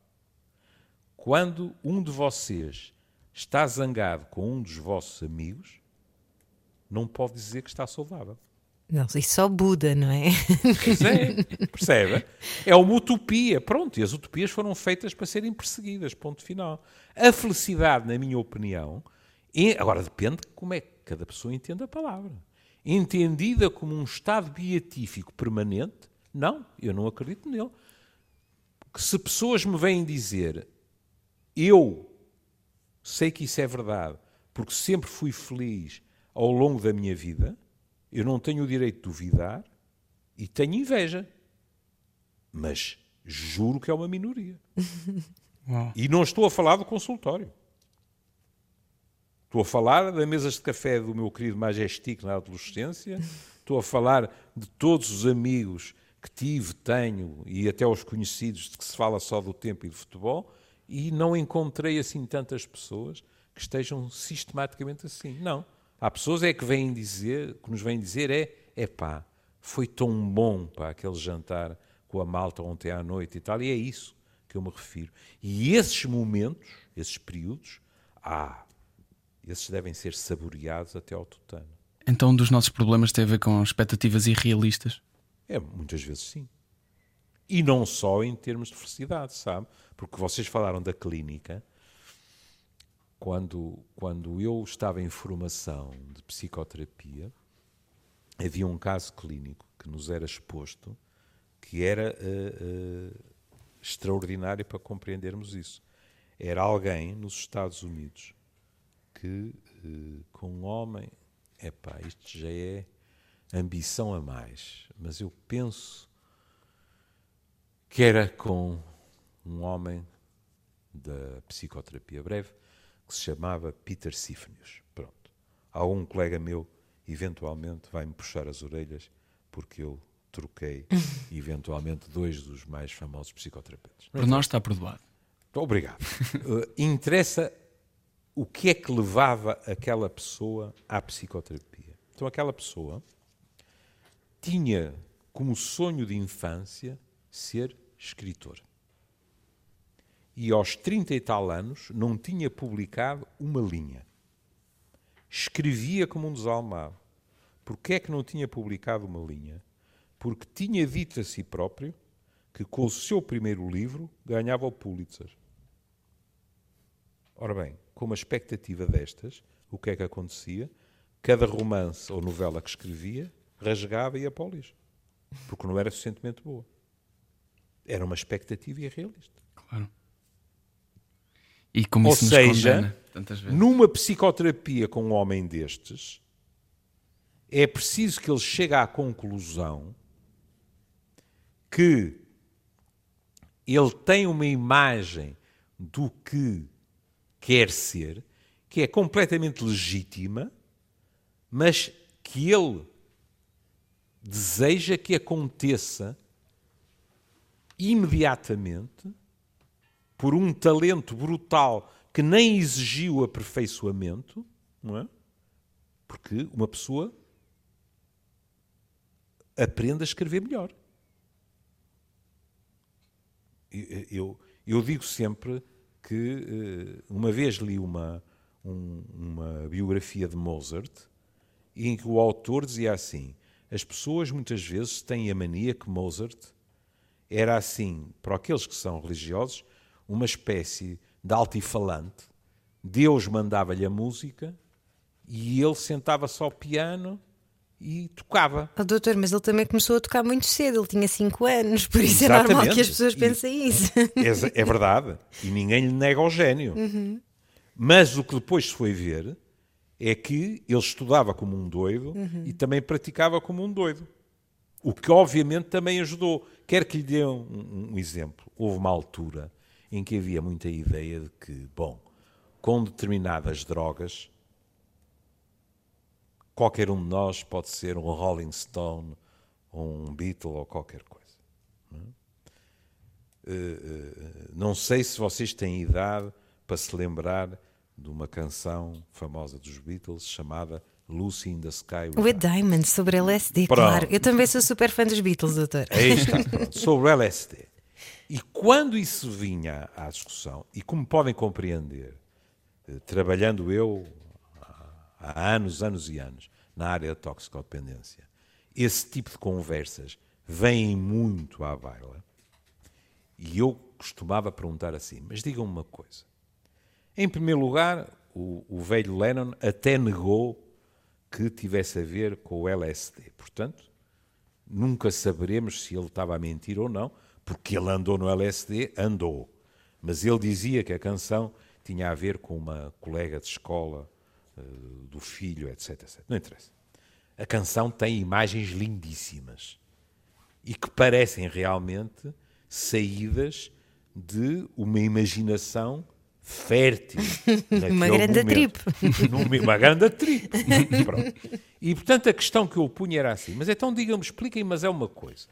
quando um de vocês está zangado com um dos vossos amigos, não pode dizer que está saudável. Não, isso só Buda, não é? Pois é, percebe? É uma utopia. Pronto, e as utopias foram feitas para serem perseguidas, ponto final. A felicidade, na minha opinião, é, agora depende de como é que cada pessoa entende a palavra entendida como um estado beatífico permanente, não, eu não acredito nele. Que se pessoas me vêm dizer, eu sei que isso é verdade, porque sempre fui feliz ao longo da minha vida, eu não tenho o direito de duvidar e tenho inveja. Mas juro que é uma minoria. [LAUGHS] e não estou a falar do consultório. Estou a falar das mesas de café do meu querido Majestic na adolescência, estou a falar de todos os amigos que tive, tenho e até os conhecidos de que se fala só do tempo e do futebol e não encontrei assim tantas pessoas que estejam sistematicamente assim. Não. Há pessoas é que vêm dizer, que nos vêm dizer é, é pá, foi tão bom para aquele jantar com a malta ontem à noite e tal, e é isso que eu me refiro. E esses momentos, esses períodos, ah, esses devem ser saboreados até ao tutano. Então, um dos nossos problemas tem a ver com expectativas irrealistas? É, muitas vezes sim. E não só em termos de felicidade, sabe? Porque vocês falaram da clínica. Quando, quando eu estava em formação de psicoterapia, havia um caso clínico que nos era exposto que era uh, uh, extraordinário para compreendermos isso. Era alguém nos Estados Unidos que uh, com um homem, é pá, isto já é ambição a mais, mas eu penso que era com um homem da psicoterapia breve que se chamava Peter Sifnius. Pronto. Há um colega meu, eventualmente, vai-me puxar as orelhas porque eu troquei, [LAUGHS] eventualmente, dois dos mais famosos psicoterapeutas. Para nós está perdoado. Obrigado. Uh, [LAUGHS] interessa o que é que levava aquela pessoa à psicoterapia. Então, aquela pessoa tinha como sonho de infância ser escritor. E aos 30 e tal anos não tinha publicado uma linha. Escrevia como um desalmado. Porquê é que não tinha publicado uma linha? Porque tinha dito a si próprio que com o seu primeiro livro ganhava o Pulitzer. Ora bem, com uma expectativa destas, o que é que acontecia? Cada romance ou novela que escrevia rasgava e ia para. Porque não era suficientemente boa. Era uma expectativa irrealista. Claro. E como ou isso seja, numa psicoterapia com um homem destes, é preciso que ele chegue à conclusão que ele tem uma imagem do que quer ser, que é completamente legítima, mas que ele deseja que aconteça imediatamente por um talento brutal que nem exigiu aperfeiçoamento, não é? Porque uma pessoa aprende a escrever melhor. Eu, eu digo sempre que eh, uma vez li uma, um, uma biografia de Mozart em que o autor dizia assim: as pessoas muitas vezes têm a mania que Mozart era assim, para aqueles que são religiosos, uma espécie de altifalante. Deus mandava-lhe a música e ele sentava-se ao piano e tocava. Oh, doutor, mas ele também começou a tocar muito cedo, ele tinha 5 anos, por isso Exatamente. é normal que as pessoas pensem isso. [LAUGHS] É, é, verdade, e ninguém lhe nega o gênio. Uhum. Mas o que depois se foi ver é que ele estudava como um doido uhum. e também praticava como um doido. O que obviamente também ajudou. Quer que lhe dê um, um exemplo. Houve uma altura em que havia muita ideia de que, bom, com determinadas drogas qualquer um de nós pode ser um Rolling Stone, ou um Beatle ou qualquer coisa. É? uh, não sei se vocês têm idade para se lembrar de uma canção famosa dos Beatles chamada Lucy in the Sky with, with Diamonds, sobre LSD, pronto. claro. Eu também sou super fã dos Beatles, doutor. Aí está, pronto, [LAUGHS] sobre LSD. E quando isso vinha à discussão, e como podem compreender, eh, trabalhando eu há anos, anos e anos, na área da toxicodependência. Esse tipo de conversas vêm muito à baila. E eu costumava perguntar assim: mas digam-me uma coisa. Em primeiro lugar, o, o velho Lennon até negou que tivesse a ver com o LSD. Portanto, nunca saberemos se ele estava a mentir ou não, porque ele andou no LSD, andou. Mas ele dizia que a canção tinha a ver com uma colega de escola eh, do filho, etc, etc. Não interessa. A canção tem imagens lindíssimas e que parecem realmente saídas de uma imaginação fértil. [LAUGHS] [LAUGHS] uma grande trip. uma grande trip. e portanto a questão que eu punha era assim: mas então digam-me, expliquem, mas é uma coisa.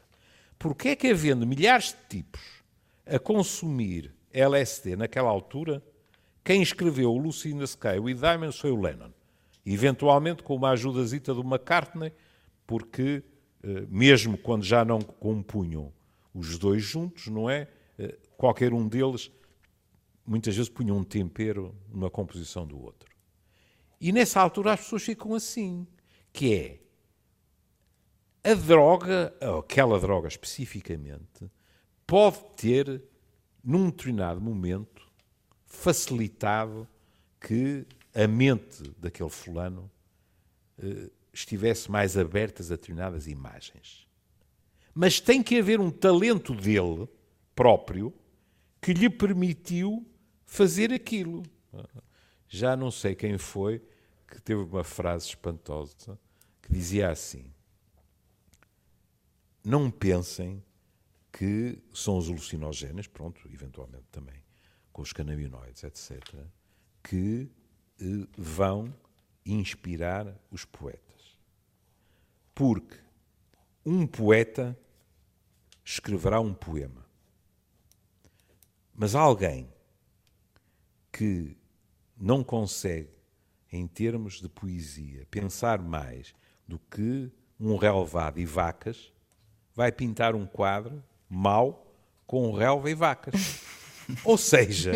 Porquê é que havendo milhares de tipos a consumir LSD naquela altura, quem escreveu o Lucy in the Sky with Diamonds foi o Lennon. Eventualmente com uma ajudazita do McCartney, porque eh, mesmo quando já não compunham os dois juntos, não é? Eh, qualquer um deles muitas vezes punha um tempero numa composição do outro. E nessa altura as pessoas ficam assim, que é a droga, aquela droga especificamente, pode ter, num determinado momento, facilitado que a mente daquele fulano eh, estivesse mais aberta a determinadas imagens. Mas tem que haver um talento dele próprio que lhe permitiu fazer aquilo. Já não sei quem foi que teve uma frase espantosa que dizia assim: Não pensem que são os alucinogénios, pronto, eventualmente também, com os canabinoides, etc., que eh, vão inspirar os poetas. Porque um poeta escreverá um poema. Mas alguém que não consegue, em termos de poesia, pensar mais do que um relevado e vacas, vai pintar um quadro mau com relva e vacas. [LAUGHS] Ou seja,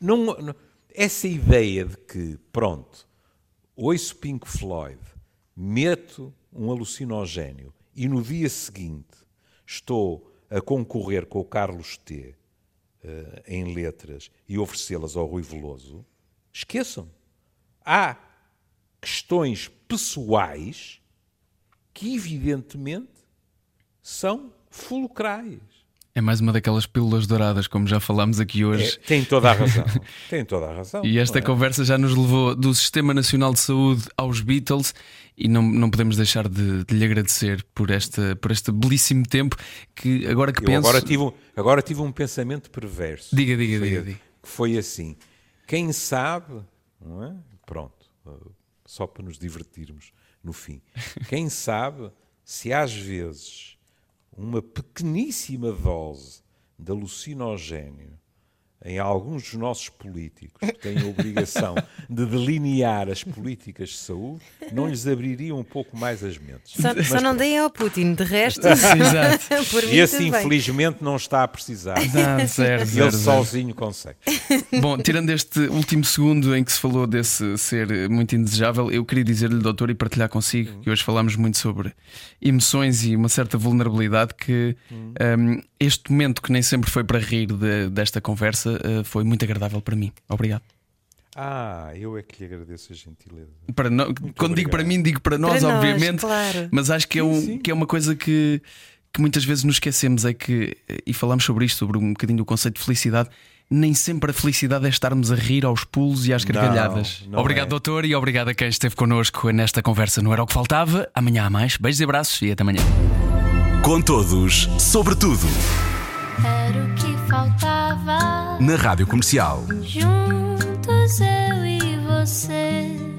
não, não, essa ideia de que, pronto, ouço Pink Floyd, meto um alucinogénio e no dia seguinte estou a concorrer com o Carlos T em letras e oferecê-las ao Rui Veloso, esqueçam. Há questões pessoais que, evidentemente, são fulcrais. É mais uma daquelas pílulas douradas, como já falámos aqui hoje. É, tem toda a [LAUGHS] razão. tem toda a razão. E esta é? conversa já nos levou do Sistema Nacional de Saúde aos Beatles e não, não podemos deixar de, de lhe agradecer por, esta, por este belíssimo tempo que agora que Eu penso. Agora tive, agora tive um pensamento perverso. Diga, diga, diga, diga. Que foi assim: quem sabe, não é? Pronto, só para nos divertirmos no fim. Quem sabe se às vezes uma pequeníssima dose de alucinogénio em alguns dos nossos políticos que têm a obrigação de delinear as políticas de saúde, não lhes abriria um pouco mais as mentes. Só, Mas só não deem ao Putin, de resto. Exato. [LAUGHS] esse, infelizmente, não está a precisar. Ah, zero, [LAUGHS] Ele zero. sozinho consegue. Bom, tirando este último segundo em que se falou desse ser muito indesejável, eu queria dizer-lhe, doutor, e partilhar consigo, que hoje falámos muito sobre emoções e uma certa vulnerabilidade, que um, este momento que nem sempre foi para rir de- desta conversa foi muito agradável para mim. Obrigado. Ah, eu é que lhe agradeço a gentileza. Para no- Quando digo obrigado. para mim, digo para nós, Para nós, obviamente, claro. mas acho que é, um- que é uma coisa que, que muitas vezes nos esquecemos, é que, e falamos sobre isto, sobre um bocadinho o conceito de felicidade. Nem sempre a felicidade é estarmos a rir aos pulos e às Não, gargalhadas. não obrigado, é. doutor, e obrigado a quem esteve connosco nesta conversa. Não era o que faltava. Amanhã há mais. Beijos e abraços e até amanhã. Com todos, sobre tudo, Era o que faltava. na Rádio Comercial. Juntos eu e você.